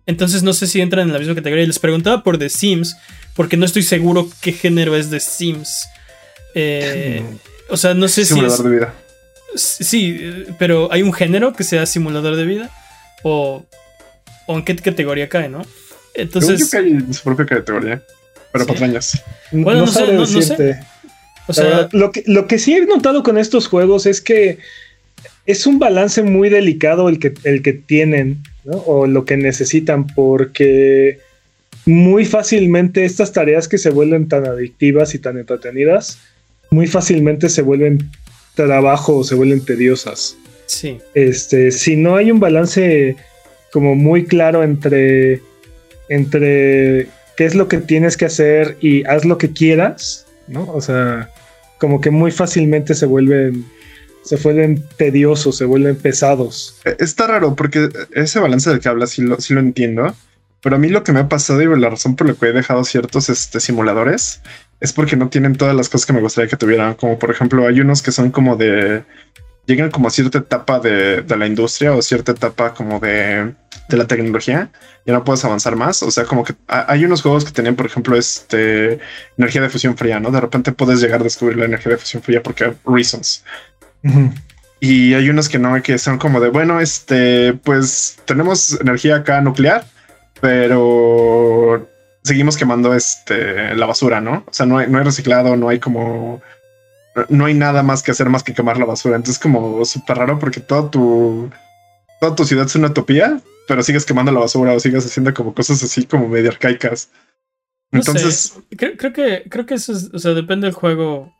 entonces no sé si entran en la misma categoría. Les preguntaba por The Sims, porque no estoy seguro qué género es The Sims. Eh, o sea, no sé si Simulador de vida. Sí, pero ¿hay un género que sea simulador de vida? ¿O, o en qué categoría cae, no? Según yo Entonces, que hay en su propia categoría. Pero Sí. patrañas. Bueno, no sé, no- no sé. decirte. o sea, verdad, lo, que, lo que sí he notado con estos juegos es que es un balance muy delicado el que, el que tienen, ¿no? O lo que necesitan, porque muy fácilmente estas tareas que se vuelven tan adictivas y tan entretenidas, muy fácilmente se vuelven trabajo o se vuelven tediosas. sí. Este, si no hay un balance como muy claro entre, entre qué es lo que tienes que hacer y haz lo que quieras, ¿no? O sea, como que muy fácilmente se vuelven, se vuelven tediosos, se vuelven pesados. Eh, Está raro porque ese balance del que hablas sí lo, sí lo entiendo. Pero a mí lo que me ha pasado y la razón por la que he dejado ciertos este, simuladores es porque no tienen todas las cosas que me gustaría que tuvieran. Como por ejemplo, hay unos que son como de. Llegan como a cierta etapa de, de la industria o cierta etapa como de, de la tecnología y no puedes avanzar más. O sea, como que ha- hay unos juegos que tenían, por ejemplo, este energía de fusión fría, ¿no? De repente puedes llegar a descubrir la energía de fusión fría porque reasons. Y hay unos que no, que son como de, bueno, este, pues tenemos energía acá nuclear, pero seguimos quemando este, la basura, ¿no? O sea, no hay, no hay reciclado, no hay como, no hay nada más que hacer más que quemar la basura. Entonces como súper raro porque toda tu, toda tu ciudad es una utopía, pero sigues quemando la basura o sigues haciendo como cosas así como medio arcaicas. No sé. Entonces, Creo, creo que, creo que eso es, o sea, depende del juego.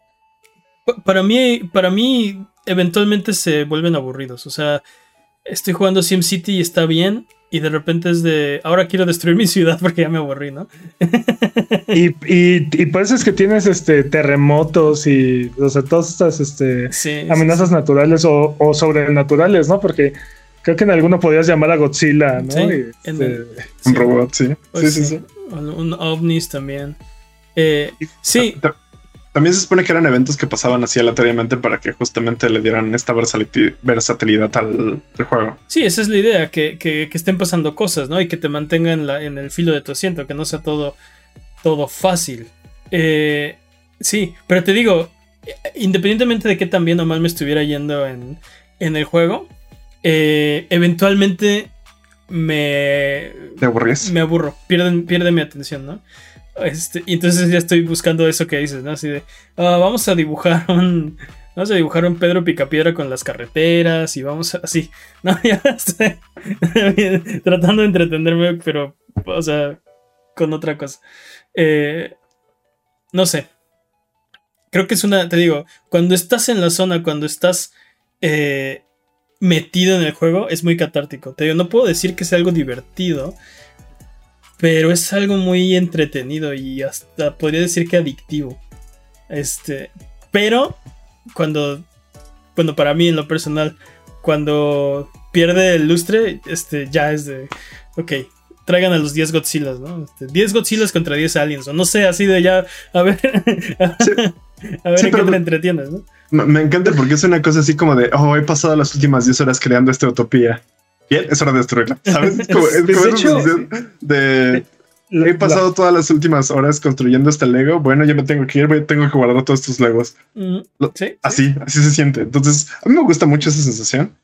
Pa- Para mí, para mí, eventualmente se vuelven aburridos. O sea, estoy jugando SimCity y está bien. Y de repente es de, ahora quiero destruir mi ciudad porque ya me aburrí, ¿no? Y, y, y por eso es que tienes este terremotos y o sea, todas estas este, Sí. amenazas naturales o, o sobrenaturales, ¿no? Porque creo que en alguno podías llamar a Godzilla, ¿no? Sí, Y, este, el- un sí. robot, sí. Pues sí, sí, sí. Un, un ovnis también. Eh, sí, También se supone que eran eventos que pasaban así aleatoriamente para que justamente le dieran esta versatilidad al, al juego. Sí, esa es la idea, que, que- que estén pasando cosas, ¿no? Y que te mantengan la- en el filo de tu asiento, que no sea todo, todo fácil. Eh, sí, pero te digo, independientemente de que tan bien o mal me estuviera yendo en, en el juego, eh, eventualmente me, ¿Te aburrías? me aburro, pierden, pierde mi atención, ¿no? Este, y entonces ya estoy buscando eso que dices, ¿no? Así de, ah, vamos a dibujar un, vamos a dibujar un Pedro Picapiedra con las carreteras y vamos a, así, ¿no? Ya estoy tratando de entretenerme, pero, o sea, con otra cosa. Eh, no sé. Creo que es una, te digo, cuando estás en la zona, cuando estás eh, metido en el juego, es muy catártico. Te digo, no puedo decir que sea algo divertido, pero es algo muy entretenido y hasta podría decir que adictivo. Este, pero cuando, bueno, para mí en lo personal, cuando pierde el lustre, este, ya es de, ok, traigan a los 10 Godzillas, ¿no? Este, 10 Godzillas contra 10 aliens, o no sé, así de ya, a ver, a ver Sí, en qué te entretienes, ¿no? Me, me encanta porque es una cosa así como de, oh, he pasado las últimas 10 horas creando esta utopía. Bien, es hora de destruirla, ¿sabes? Es como, es como esa hecho- sensación de, la- he pasado todas las últimas horas construyendo este Lego, bueno, ya me tengo que ir, voy- tengo que guardar todos estos Legos. Mm, sí, sí. Así, así se siente. Entonces, a mí me gusta mucho esa sensación.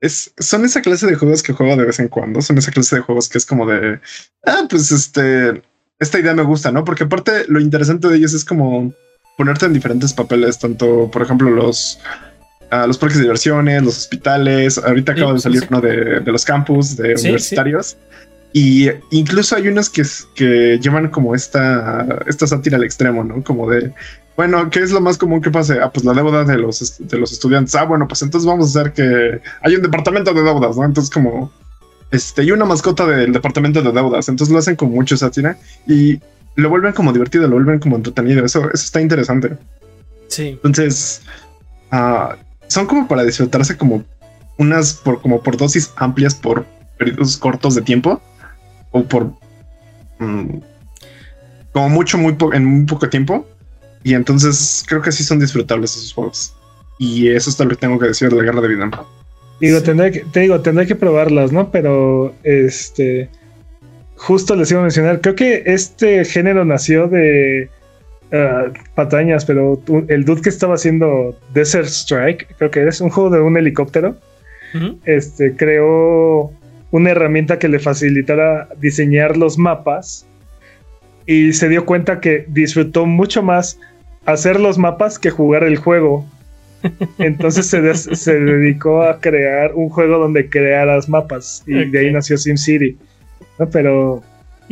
Es, son esa clase de juegos que juego de vez en cuando. Son esa clase de juegos que es como de, ah, pues este, esta idea me gusta, ¿no? Porque aparte lo interesante de ellos es como ponerte en diferentes papeles, tanto, por ejemplo, los, uh, los parques de diversiones, los hospitales. Ahorita acaba de salir uno de, de, los campus de universitarios. Y incluso hay unos que, que llevan como esta, esta sátira al extremo, ¿no? Como de, bueno, ¿qué es lo más común que pase? Ah, pues la deuda de los, de los estudiantes. Ah, bueno, pues entonces vamos a hacer que hay un departamento de deudas, ¿no? Entonces como, este, y una mascota del departamento de deudas. Entonces lo hacen con mucho sátira y lo vuelven como divertido, lo vuelven como entretenido. Eso, eso está interesante. Sí. Entonces, uh, son como para disfrutarse como unas por como por dosis amplias por periodos cortos de tiempo o por um, como mucho, muy en muy poco tiempo. Y entonces creo que sí son disfrutables esos juegos. Y eso es lo que tengo que decir de la guerra de Vietnam. Digo, sí. tendré que, te digo, tendré que probarlas, ¿no? Pero este justo les iba a mencionar, creo que este género nació de uh, patañas, pero el dude que estaba haciendo Desert Strike, creo que es un juego de un helicóptero, uh -huh. este creó una herramienta que le facilitara diseñar los mapas y se dio cuenta que disfrutó mucho más hacer los mapas que jugar el juego. Entonces se, de se, dedicó a crear un juego donde crearas mapas y okay. de ahí nació SimCity. ¿no? Pero,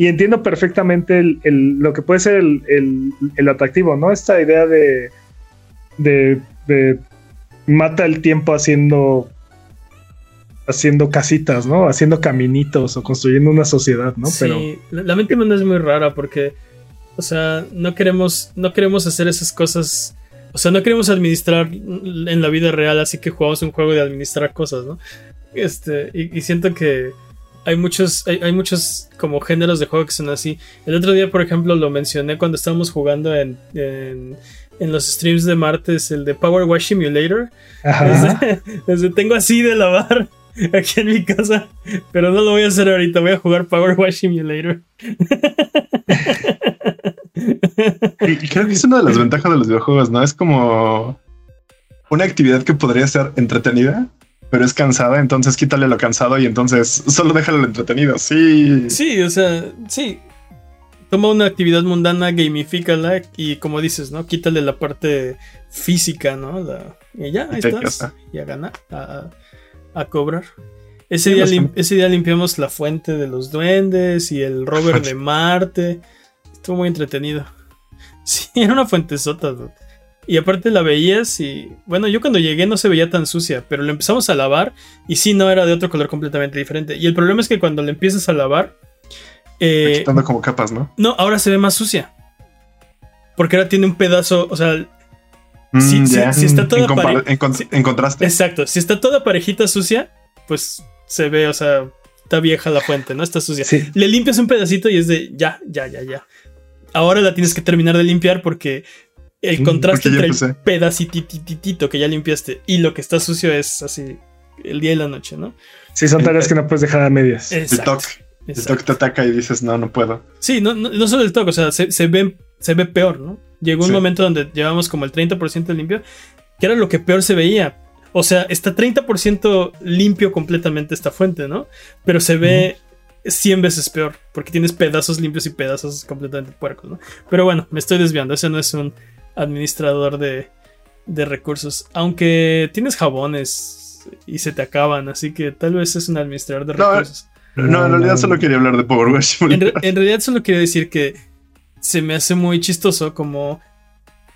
y entiendo perfectamente el, el, lo que puede ser el, el, atractivo, ¿no? Esta idea de, de, de mata el tiempo haciendo haciendo casitas, ¿no? Haciendo caminitos o construyendo una sociedad, ¿no? Sí, Pero la mente humana es muy rara porque, o sea, no queremos, no queremos hacer esas cosas. O sea, no queremos administrar en la vida real, así que jugamos un juego de administrar cosas, ¿no? Este, y, y siento que hay muchos, hay, hay, muchos como géneros de juego que son así. El otro día, por ejemplo, lo mencioné cuando estábamos jugando en, en, en los streams de martes, el de Power Wash Simulator. Desde, desde tengo así de lavar aquí en mi casa, pero no lo voy a hacer ahorita, voy a jugar Power Wash Simulator. y creo que es una de las ventajas de los videojuegos, ¿no? Es como una actividad que podría ser entretenida, pero es cansada, entonces quítale lo cansado y entonces solo déjalo lo entretenido. Sí. Sí, o sea, sí. Toma una actividad mundana, gamifícala y como dices, ¿no? Quítale la parte física, ¿no? La, y ya, ahí y estás. Y a ganar. A, a cobrar. Ese, sí, día lim ese día limpiamos la fuente de los duendes y el rover de Marte. Estuvo muy entretenido. Sí, era una fuente sota. Y aparte la veías y. Bueno, yo cuando llegué no se veía tan sucia, pero lo empezamos a lavar y sí, no era de otro color completamente diferente. Y el problema es que cuando le empiezas a lavar. Eh, quitando como capas, ¿no? No, ahora se ve más sucia. Porque ahora tiene un pedazo. O sea, Mm, si, yeah. si, si, está toda en, en, con en, contraste. Exacto. Si está toda parejita sucia, pues se ve, o sea, está vieja la fuente, ¿no? Está sucia. Sí. Le limpias un pedacito y es de ya, ya, ya, ya. Ahora la tienes que terminar de limpiar porque el contraste porque entre el pedacitititito que ya limpiaste y lo que está sucio es así el día y la noche, ¿no? Sí, son tareas que no puedes dejar a medias. Exacto. El toque. El toque te ataca y dices, no, no puedo. Sí, no, no, no solo el toque, o sea, se, se, ve, se ve peor, ¿no? Llegó un sí. momento donde llevamos como el 30% limpio, que era lo que peor se veía. O sea, está 30% limpio completamente esta fuente, ¿no? Pero se ve -huh. 100 veces peor, porque tienes pedazos limpios y pedazos completamente puercos, ¿no? Pero bueno, me estoy desviando, ese no es un administrador de, de recursos. Aunque tienes jabones y se te acaban, así que tal vez es un administrador de no, recursos. No, en realidad solo quería hablar de Power Wash. En, re en realidad solo quería decir que se me hace muy chistoso como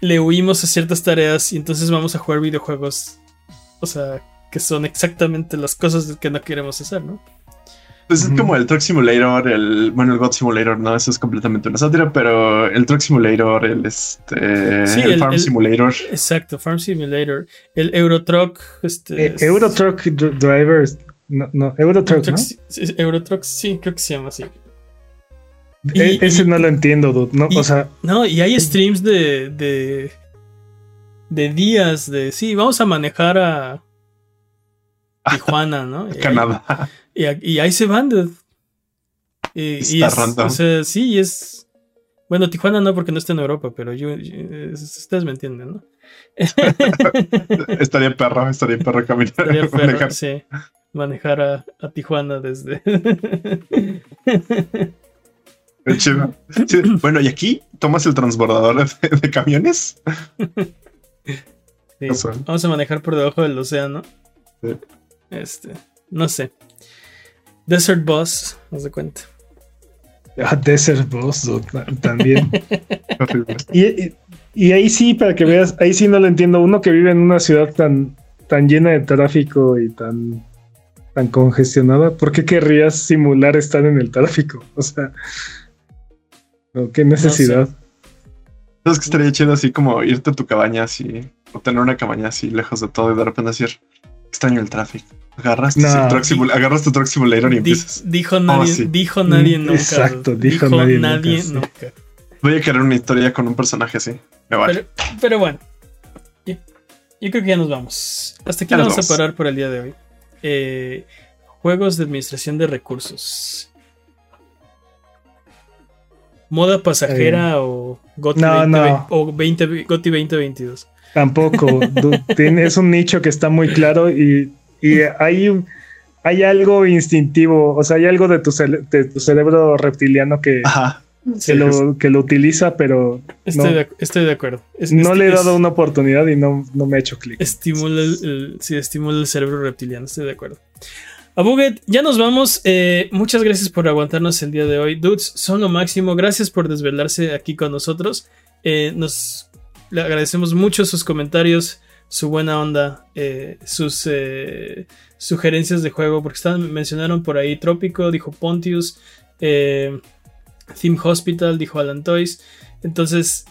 le huimos a ciertas tareas y entonces vamos a jugar videojuegos, o sea, que son exactamente las cosas que no queremos hacer, ¿no? Pues es como el Truck Simulator, el. Bueno, el God Simulator, no, eso es completamente una sátira, pero el Truck Simulator, el este. Sí, el, el, Farm el, Simulator. Exacto, Farm Simulator. El Eurotruck. Este, eh, Eurotruck Drivers. No, no, Eurotruck, ¿no? Sí, Eurotruck, sí, creo que se llama así. Y, e ese y, no lo entiendo, dude. No, y, o sea. No, y hay streams de, de. de días de. Sí, vamos a manejar a. Tijuana, ¿no? Canadá. Y, y, ahí se van, dude. Y, está y es, random. O sea, sí, es. Bueno, Tijuana no, porque no está en Europa, pero yo, yo ustedes me entienden, ¿no? estaría perro, estaría perro caminar. Estaría perro, manejar. sí. Manejar a, a Tijuana desde. Chido. Sí, Bueno, y aquí tomas el transbordador de, de camiones. Sí. Vamos a manejar por debajo del océano. Sí. Este, no sé. Desert Boss, haz de cuenta. Ah, Desert Boss también. Y, y- y ahí sí, para que veas, ahí sí no lo entiendo. Uno que vive en una ciudad tan, tan llena de tráfico y tan, tan congestionada, ¿por qué querrías simular estar en el tráfico? O sea, no, qué necesidad. ¿Sabes que estaría chido así como irte a tu cabaña así, o tener una cabaña así lejos de todo y de repente decir, extraño el tráfico. Agarras, tu No. simul- agarras tu y Di- empiezas. dijo nadie, sí. dijo nadie nunca. exacto, dude. dijo nadie nunca, sí. nunca. Voy a querer una historia con un personaje así. Me vale. Pero, pero bueno, yo, yo creo que ya nos vamos. Hasta aquí nos vamos a parar por el día de hoy. Eh, juegos de administración de recursos. Moda pasajera o GOTY, No, 20, no. o 20, GOTY 2022. Tampoco. es un nicho que está muy claro y, y hay, hay algo instintivo, o sea, hay algo de tu, cere- de tu cerebro reptiliano que, Ajá. que, Sí, lo, que lo utiliza, pero Estoy, no, de, estoy de acuerdo. Es- no le he es- dado una oportunidad y no, no me ha hecho clic. Estimula el, el- sí, estimula el cerebro reptiliano, estoy de acuerdo. A Buget, ya nos vamos. Eh, muchas gracias por aguantarnos el día de hoy. Dudes, son lo máximo. Gracias por desvelarse aquí con nosotros. Eh, nos le agradecemos mucho sus comentarios, su buena onda, eh, sus eh, sugerencias de juego, porque estaban, mencionaron por ahí Trópico, dijo Pontius, eh, Theme Hospital, dijo Alan Toys. Entonces,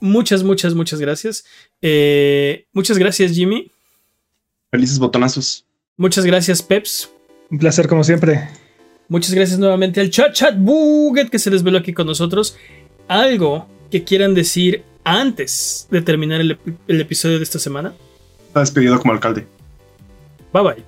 muchas, muchas, muchas gracias. Eh, muchas gracias, Jimmy. Felices botonazos. Muchas gracias, Peps. Un placer como siempre. Muchas gracias nuevamente al chat chat Buget que se desveló aquí con nosotros. Algo que quieran decir antes de terminar el, episodio de esta semana. Está despedido como alcalde. Bye bye.